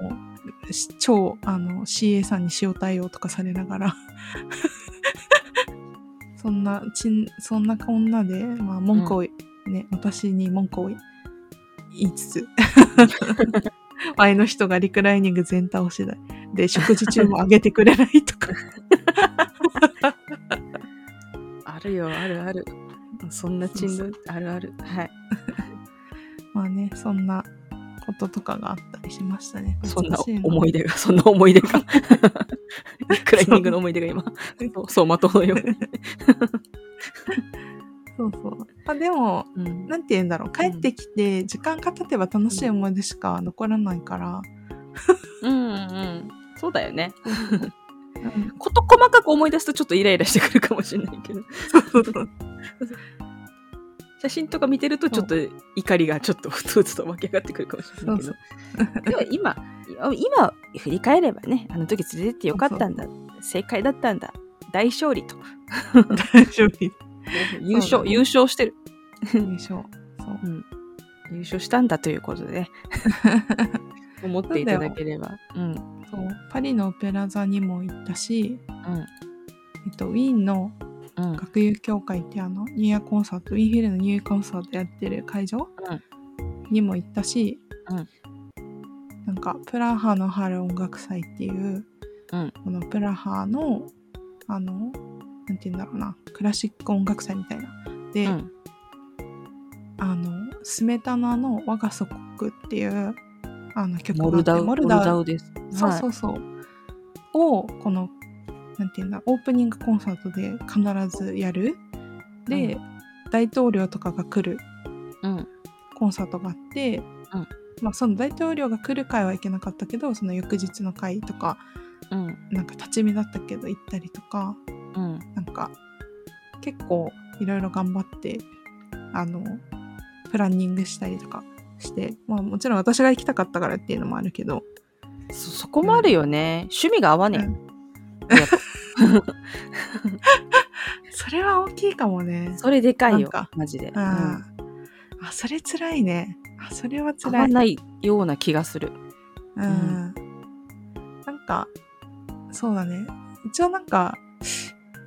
うし超あの CA さんに塩対応とかされながら。そんなちんそんなこんなで、まあ、文句を、ね私に文句を言いつつ 前の人がリクライニング全倒しだで食事中もあげてくれないとか。あるよあるある。そんな珍道あるある。はい。まあねそんなこととかがあったりしましたねそんな思い出がそんな思い出が。クライミングの思い出が今。そう。走馬灯のように、そうそう。あでもうん。なんて言うんだろう。帰ってきて時間が経てば楽しい思い出しか残らないから、うんうん。そうだよね。うん。事細かく思い出すとちょっとイライラしてくるかもしれないけど。写真とか見てるとちょっと怒りがちょっとふつふつと湧き上がってくるかもしれないけど。でも今今振り返ればねあの時連れてってよかったんだ。正解だったんだ。大勝利と 大丈夫 優勝、優勝してる。優勝。そう。優勝したんだということで。ね 思っていただければ。うん。そう。パリのオペラ座にも行ったし、うん。えっと、ウィーンのうん。学友協会ってあのニューイヤーコンサートウィーンフィルのニューイヤーコンサートやってる会場、にも行ったし、うん。なんかプラハの春音楽祭っていう、うん。このプラハのあのなんて言うんだろうな。クラシック音楽祭みたいな。で、うん。あのスメタナの「我が祖国」っていうあの曲モルダウモルダウ。です。そうそうそう。を、この、なんていうんだ、オープニングコンサートで必ずやる。で、大統領とかが来る。うん。コンサートがあって、うん。まあその大統領が来る回はいけなかったけど、その翌日の回とか、うん。なんか立ち見だったけど行ったりとか、うん。なんか結構いろいろ頑張って、あの、プランニングしたりとかして、まあもちろん私が行きたかったからっていうのもあるけど、そそこもあるよね、趣味が合わねえ、うん。それは大きいかもね。それでかいよマジで、うん。あそれ辛いね。あ、それは合辛い。わないような気がする。うん。ん。なんか、そうだね。一応なんか、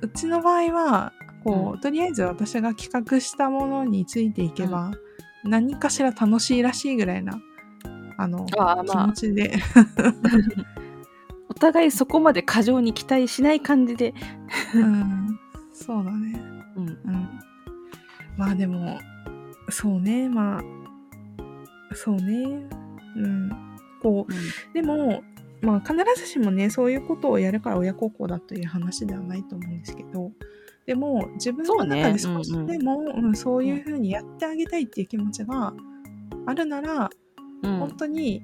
うちの場合は、こう、うんとりあえず私が企画したものについていけば、何かしら楽しいらしいぐらいな、あの、気ああまあ持ちで、お互いそこまで過剰に期待しない感じで、うん、そうだね。うん、うん。まあでも、そうね、まあ、そうね。うん。こう、でも、まあ必ずしもね、そういうことをやるから親孝行だという話ではないと思うんですけど、でも自分の中で少しでもそう,、ん。そういうふうにやってあげたいっていう気持ちがあるなら、うん。本当に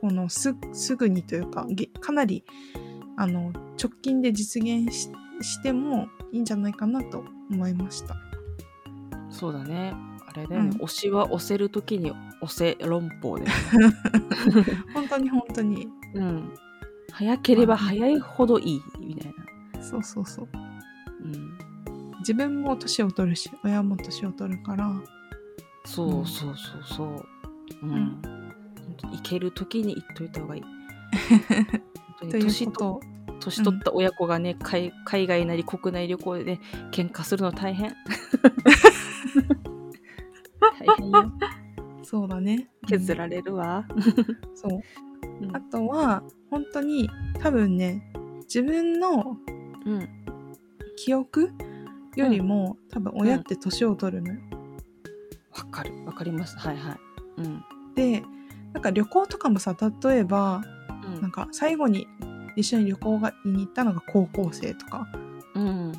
このすすぐにというかげかなりあの直近で実現ししてもいいんじゃないかなと思いました。そうだね。あれだよね、うん。推しは押せるときに押せ論法で、本当に本当にうん、早ければ早いほどいいみたいな、そうそうそう。うん、自分も年を取るし親も年を取るから。そううんそうそうそう、うん。ん。本当に行けるときに行っといた方がいい。年こと。を年取った親子がね、海海外なり国内旅行でね喧嘩するの大変。大変よ。そうだね。削られるわ、そううん。あとは本当に多分ね自分のうん。記憶よりも、多分親って年を取るのよ。わかる。わかります。はいはい。うん。でなんか旅行とかもさ例えばうん。なんか最後に一緒に旅行がに行ったのが高校生とかうん。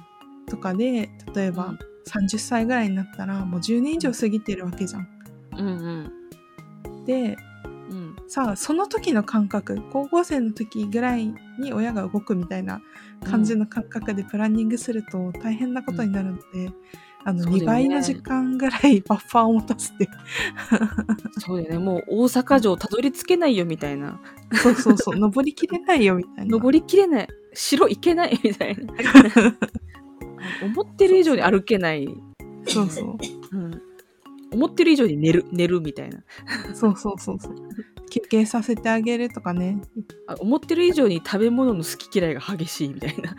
とかで例えばうん。30歳ぐらいになったらもう10年以上過ぎてるわけじゃん。うんでうんさあその時の感覚高校生の時ぐらいに親が動くみたいな感じの感覚でプランニングすると大変なことになるので、あの2そうだよね。倍の時間ぐらいバッファーを持たせて。そうだよね。もう大阪城たどり着けないよみたいな。そうそうそう。登りきれないよみたいな。登りきれない。城行けないみたいな。思ってる以上に歩けない、そうそう。うん、思ってる以上に寝る寝るみたいな。そうそうそうそう。休憩させてあげるとかね。あ思ってる以上に食べ物の好き嫌いが激しいみたいな。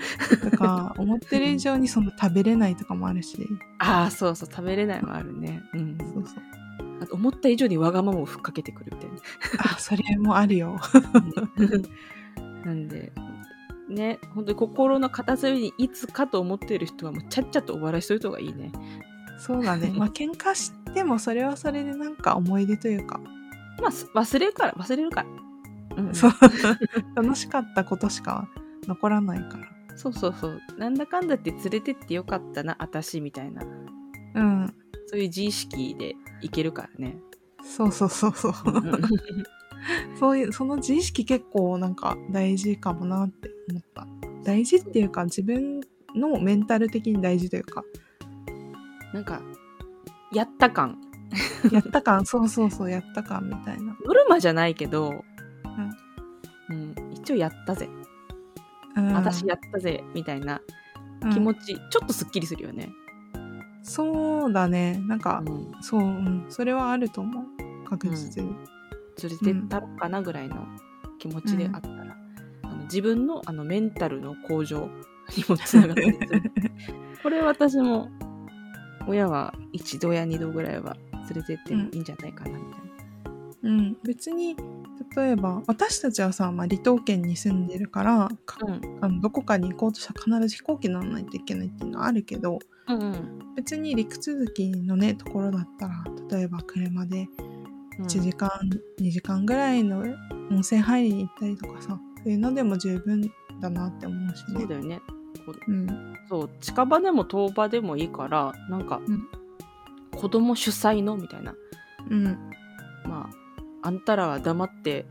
とか思ってる以上にその食べれないとかもあるし。ああそうそう食べれないもあるね、うん、そうそう。あと思った以上にわがままをふっかけてくるみたいな。あそれもあるよ。なんでね本当に心の片隅にいつかと思っている人はもうちゃっちゃと終わらしといた方がいいねそうだね。まあ喧嘩してもそれはそれでなんか思い出というか。まあす忘れるから忘れるから、うん、そう。楽しかったことしか残らないから。そうそうそう。なんだかんだって連れてってよかったな私みたいな。うん。そういう自意識でいけるからね。そうそうそうそう。そういうその自意識結構なんか大事かもなって思った。大事っていうか自分のメンタル的に大事というかなんかやった感。やった感そうそうそうやった感みたいな、ノルマじゃないけど、うん。一応やったぜ、うん、私やったぜみたいな気持ち、ちょっとすっきりするよね、そうだね。なんか、うん。そう、うん、それはあると思う。確実に、連れてったろかなぐらいの気持ちであったら、あの自分のあのメンタルの向上にもつながったりする。これ私も親は一度や二度ぐらいは連れてってもいいんじゃないかなみたいな。うん、別に例えば私たちはさ、まあ、離島県に住んでるからかうん。あのどこかに行こうとしたら必ず飛行機乗らないといけないっていうのはあるけどうんうん。別に陸続きのねところだったら例えば車でうん。1時間、2時間ぐらいの温泉入りに行ったりとかさそういうのでも十分だなって思うしね。そうだよね。こううん。そう近場でも遠場でもいいからなんか、うん。子供主催のみたいな。うん。まああんたらは黙って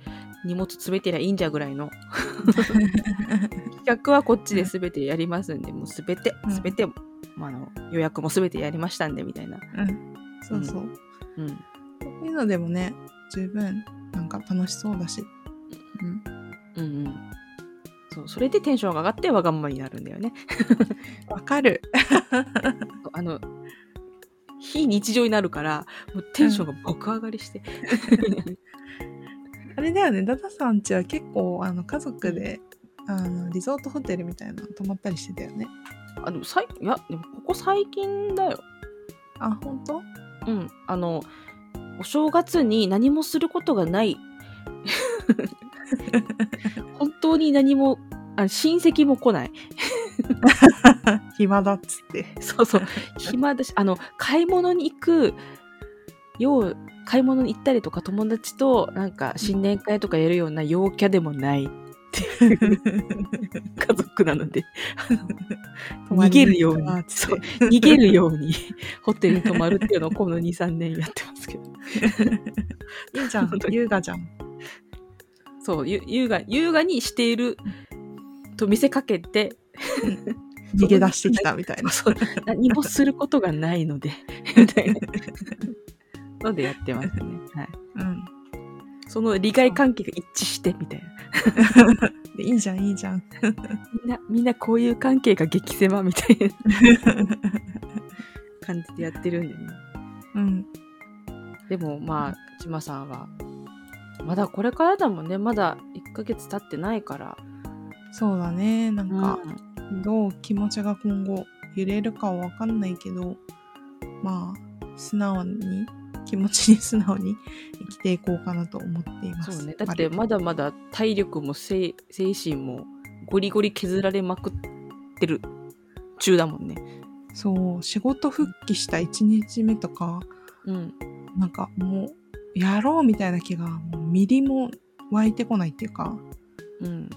荷物詰めてりゃいいんじゃぐらいの。企画はこっちで全てやりますんでもう全てうん。全て、まあ、あの予約も全てやりましたんでみたいなうん。そうそう、うん。そういうのでもね十分なんか楽しそうだし、うん、うんうん。そう、それでテンションが上がってわがままになるんだよね。わかる あの、非日常になるから、もうテンションが爆上がりして。あれだよねダダさんちは結構あの家族であのリゾートホテルみたいなの泊まったりしてたよねあ、でもさい、いや、でもここ最近だよ。あ本当？うん。あの、お正月に何もすることがない。本当に何も、あ親戚も来ない。暇だっつって。そうそう。暇だし、あの、買い物に行く、よう、買い物に行ったりとか友達となんか新年会とかやるような陽キャでもないっていう。家族なので、逃げるように。逃げるようにホテルに泊まるっていうのをこの2、3年やってますけど。いいじゃん。優雅じゃんそう、ゆ優雅、優雅にしていると見せかけて、逃げ出してきたみたいなそう何もすることがないので、みたいなのでやってますね。はい。うんその利害関係が一致して、みたいな。で いいじゃんいいじゃんみんな、みんなこういう関係が激狭みたいな 感じでやってるんでね。うんでもまあ、ちまさんは、まだこれからだもんね。まだ1ヶ月経ってないから。そうだねなんか、うんどう気持ちが今後揺れるかは分かんないけどまあ素直に気持ちに素直に 生きていこうかなと思っていますそうね。だってまだまだ体力も精精神もゴリゴリ削られまくってる中だもんね。そう仕事復帰した1日目とかうん。なんかもうやろうみたいな気がもうミリも湧いてこないっていうか。うん。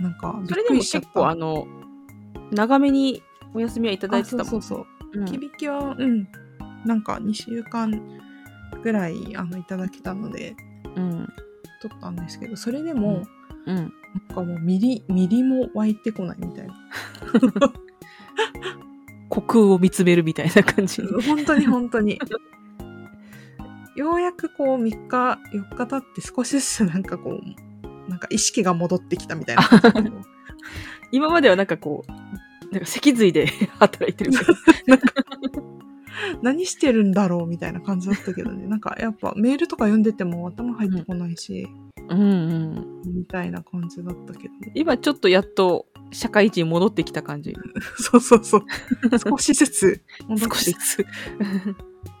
なんかそれでも結構あの、長めにお休みはいただいてたもんあそうそうそう。うん。きはうん。なんか2週間ぐらいあのいただけたのでうん。取ったんですけどそれでも、うん。なんかもうミリミリも湧いてこないみたいな。虚空を見つめるみたいな感じ。本当に本当にようやくこう3日4日経って少しずつなんかこうなんか意識が戻ってきたみたいな 今まではなんかこう、なんか脊髄で 働いてるけど。何してるんだろうみたいな感じだったけどねなんかやっぱメールとか読んでても頭入ってこないし、うんうん。みたいな感じだったけど、今ちょっとやっと社会人に戻ってきた感じ。そうそうそう少しずつ戻って少しずつ。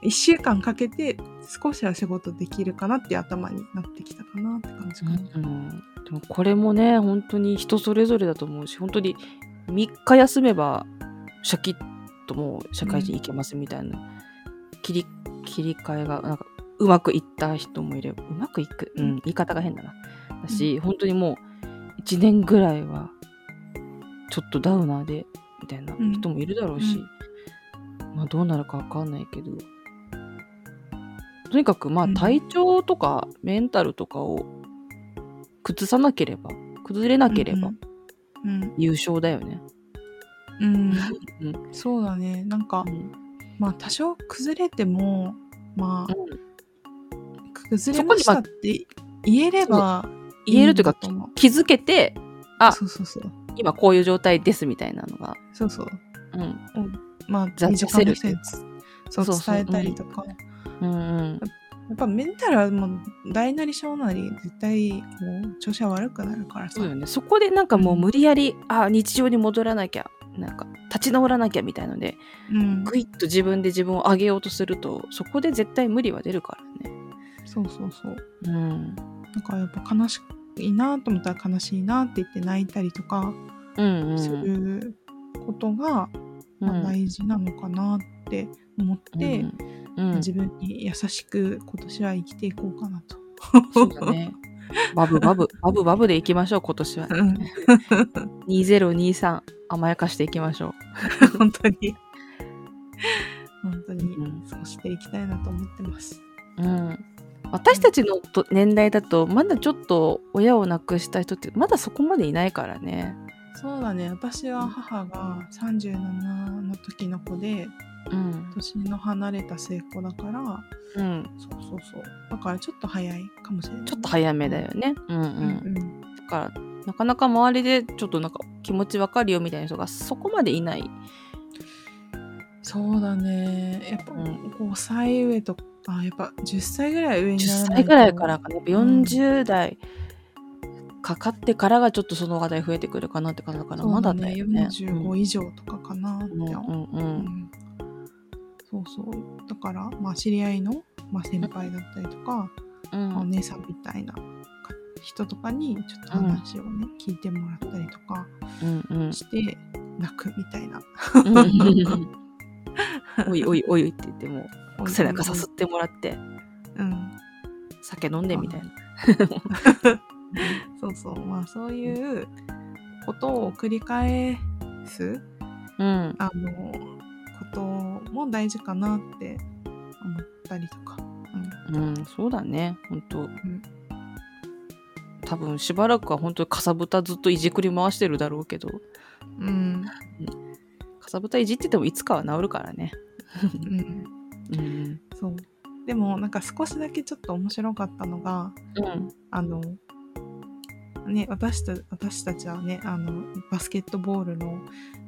1週間かけて少しは仕事できるかなっていう頭になってきたかなって感じかな、うん、でもこれもね本当に人それぞれだと思うし本当に3日休めばシャキッともう社会人行けますみたいな、切り切り替えがなんかうまくいった人もいればうまくいく、うん、言い方が変だな。だし、本当にもう1年ぐらいはちょっとダウナーでみたいな人もいるだろうし、まあどうなるかわかんないけど。とにかくまあうん。体調とかメンタルとかを崩さなければ崩れなければうん優勝だよね。うん、うん。そうだね。なんかうん。まあ多少崩れてもまあうん崩れましたって言えれば言えるというか気づけてあそうそうそう。今こういう状態ですみたいなのが、そうそう。うんまあざ身近なそう伝えたりとか。うん。うん、やっぱメンタルはもう大なり小なり絶対こう調子は悪くなるからさ。そうよね。そこでなんかもう無理やり、あ日常に戻らなきゃなんか立ち直らなきゃみたいのでうん。グイッと自分で自分を上げようとするとそこで絶対無理は出るからね。そうそうそう。うん。なんかやっぱ悲しいなと思ったら悲しいなって言って泣いたりとかうんうん。することが、まあ、大事なのかなって思って、うんうん自分に優しく今年は生きていこうかなと。そうだね。バブバブ、バブバブでいきましょう、今年は。うん2023、甘やかしていきましょ 本当に本当にうんそうしていきたいなと思ってます。う。うん。私たちのと年代だと、まだちょっと親を亡くした人って、まだそこまでいないからね。そうだね。私は母が37の時の子でうん。年の離れた末っ子だからうん。そうそうそう。だからちょっと早いかもしれない。ちょっと早めだよね。うんうん、うんうん。だからなかなか周りでちょっとなんか気持ちわかるよみたいな人がそこまでいない。そうだね。やっぱうん。5歳上とかあやっぱ10歳ぐらい上にな10らないと。歳ぐらいからかな。やっぱうん40代かかってからがちょっとその話題増えてくるかなって感じだからまだだよね。45以上とかかなってうんうんううん。んそうそう。だからまあ知り合いの、まあ、先輩だったりとか、うん。お姉さんみたいな人とかにちょっと話をね、聞いてもらったりとかして泣くみたいな。おいおいおいって言っても背中さすってもらってうん。酒飲んでみたいな。そうそう。まあそういうことを繰り返すうん。あのことも大事かなって思ったりとか、うん、そうだね。本当、ん。多分しばらくは本当にかさぶたずっといじくり回してるだろうけど。うん。うんかさぶたいじっててもいつかは治るからね。うん、うん。そう。でもなんか少しだけちょっと面白かったのがうん。あのね私た私たちはねあのバスケットボールの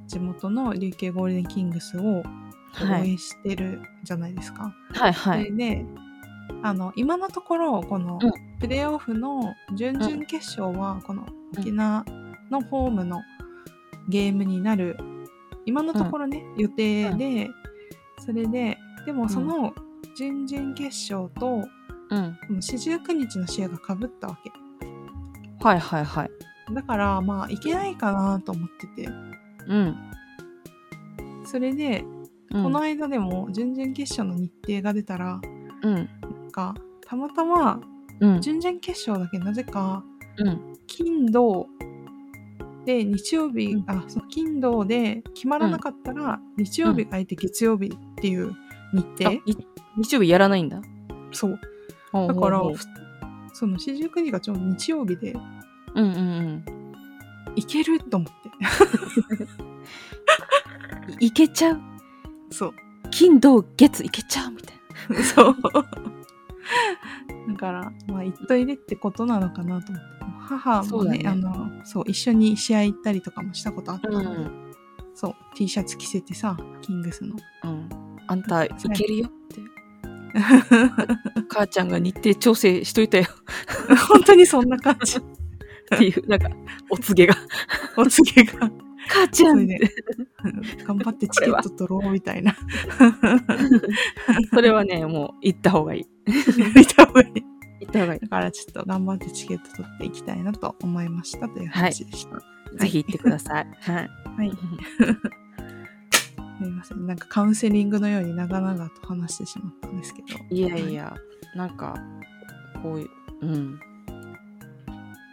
地元の琉球ゴールデンキングスを応はい。援してるじゃないですか。はいはい。それであの今のところこのうん。プレーオフの準々決勝はこの沖縄のホームのゲームになる今のところね、予定でそれででもその準々決勝とうん。四十九日の試合がかぶったわけはいはいはい。だからまあいけないかなと思ってて。うん。それでうん。この間でも準々決勝の日程が出たら、うん。なんかたまたまうん。準々決勝だけ？なぜかうん。金土で日曜日、うん。あそう金土で決まらなかったら、日曜日が空いて月曜日っていう日あ程、い日曜日やらないんだ。そう。だだから、その四十九日がちょうど日曜日でうんうん。いけると思っていいけちゃう？そう金土月いけちゃうみたいな。そうだからまあ行っといでってことなのかなと思って母もねそうだねあのそう一緒に試合行ったりとかもしたことあったので、うんそう T シャツ着せてさキングスのうん。あんたいけるよって。母ちゃんが日程調整しといたよ本当にそんな感じっていう、なんか、お告げが。お告げが母ちゃん頑張ってチケット取ろうみたいなそれはね、もう行った方がいい。見た方がいい行った方がいい。だからちょっと頑張ってチケット取っていきたいなと思いましたという話でした。ぜひ行ってください。はい。はい。すみません。なんかカウンセリングのように長々と話してしまったんですけど。いやいや、なんか、こういう、うん。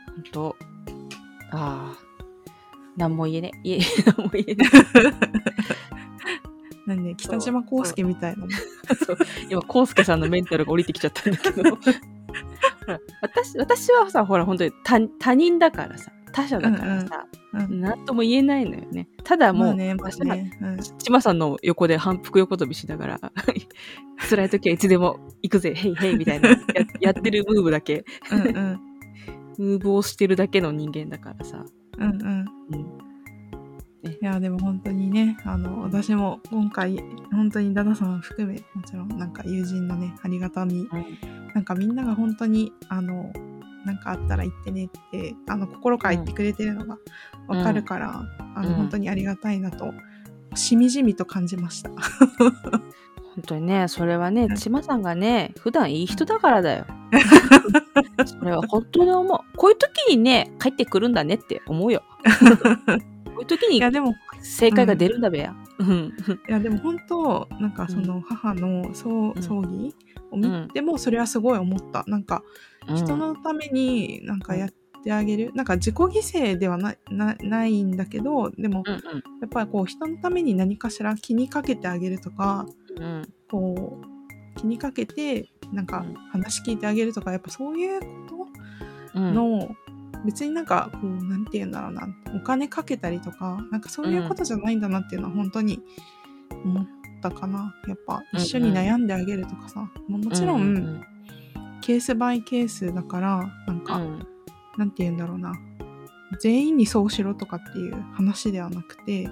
ほんと、ああ、なんも言えね。いえ、なんも言えね。なんで、北島康介みたいなね。そう 今、コウスケさんのメンタルが降りてきちゃったんだけど。私私はさ、ほら、本当に他他人だからさ、他者だからさ、うん。なんとも言えないのよね。ただもう、まあね、まあね。うんちまさんの横で反復横跳びしながら、辛い時はいつでも行くぜ、ヘイヘイみたいなや やってるムーブだけ、うんうん。ムーブをしてるだけの人間だからさ。うんうん。うんいや、でも本当にね、あの、私も今回、本当にダダさん含め、もちろんなんか友人のね、ありがたみ、なんかみんなが本当に、あの、なんかあったら言ってねって、あの、心から言ってくれてるのがわかるから、あの、うん本当にありがたいなと、しみじみと感じました。本当にね、それはねう、んちまさんがね、普段いい人だからだよ。それは本当に思う。こういう時にね、帰ってくるんだねって思うよ。こういう時にいや、でも、正解が出るんだべや。うん。いや、でも本当、なんかその母の葬,、うん。葬儀を見ても、それはすごい思った。なんか、人のためになんかやってあげる、なんか自己犠牲ではななないんだけどでもやっぱりこう人のために何かしら気にかけてあげるとかうん。こう気にかけてなんかうん。話聞いてあげるとかやっぱそういうこうん。との別になんかこうなんて言うんだろうなお金かけたりとかなんかそういうことじゃないんだなっていうのは本当に思ったかな、やっぱ一緒に悩んであげるとかさ、ももちろん、うんケースバイケースだからなんか、うん。なんて言うんだろうな。全員にそうしろとかっていう話ではなくて、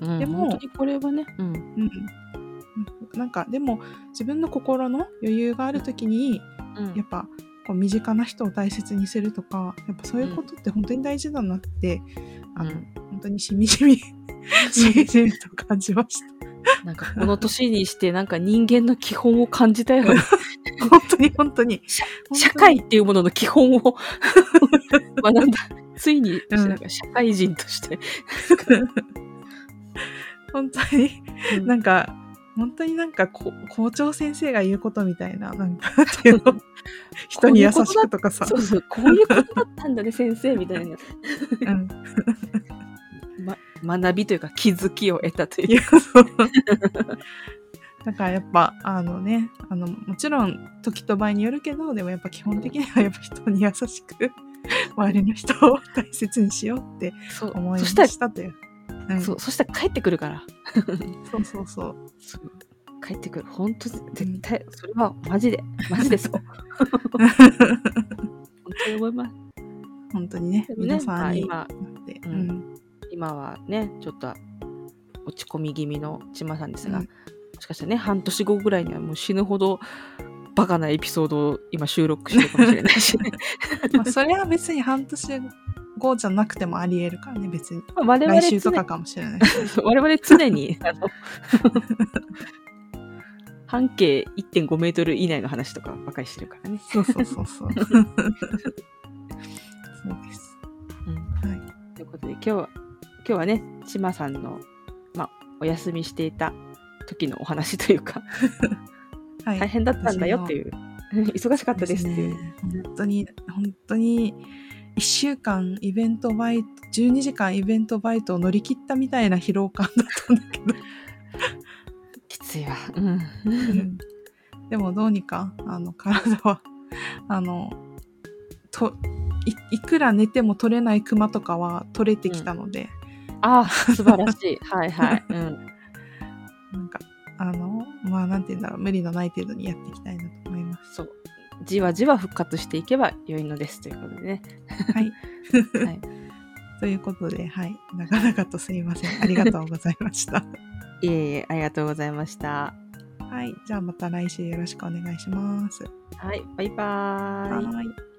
うん、でも本当にこれはね、うん。うん、なんかでも自分の心の余裕がある時にうん。やっぱこう身近な人を大切にするとかやっぱそういうことって本当に大事だなって、あのうん本当にしみじみしみじみと感じました。なんかこの年にしてなんか人間の基本を感じたよね。本当に本当に社会っていうものの基本を 学んだ。ついにうんなんか社会人として。本当にうんなんか本当になんかこ校長先生が言うことみたいななんか なんていうの 人に優しくとかさそうそう、こういうことだったんだね、先生みたいな。うん ま、学びというか気づきを得たというか。だからやっぱあのねあのもちろん時と場合によるけどでもやっぱ基本的にはやっぱ人に優しく周りの人を大切にしようってそう思いましたという。うんそう、そしたら帰ってくるから。そうそうそう。帰ってくる。本当絶対、それはマジで、マジでそう。本当に思います。本当にねね皆さんにまあなって、ううんん今はね、ちょっと落ち込み気味のちまさんですが、うんもしかしたらね、半年後ぐらいにはもう死ぬほどバカなエピソードを今収録してるかもしれないし、ね、まあ、それは別に半年後じゃなくてもありえるからね別に。まあ我々来週と常かかもしれない 我々常にあの 半径1.5メートル以内の話とかばかりしてるからね。そうそうそうそう。そうです。うん。はい。ということで今日は今日はねちまさんの、まあ、お休みしていた時のお話というか。はい大変だったんだよっていう 忙しかったですっていう。ね本当に本当に1週間イベントバイト12時間イベントバイトを乗り切ったみたいな疲労感だったんだけどきついわ。うん。うんでもどうにかあの体はあのといいくら寝ても取れないクマとかは取れてきたので、ああ、素晴らしい。はいはい。うん。なんかあのまあなんて言うんだろう無理のない程度にやっていきたいなと思います。そう。じわじわ復活していけば良いのですということでね。はい、はい、ということではい長々とすいませんありがとうございました。いえいえ、ありがとうございました。はいじゃあまた来週よろしくお願いします。はい、バイバーイ。はい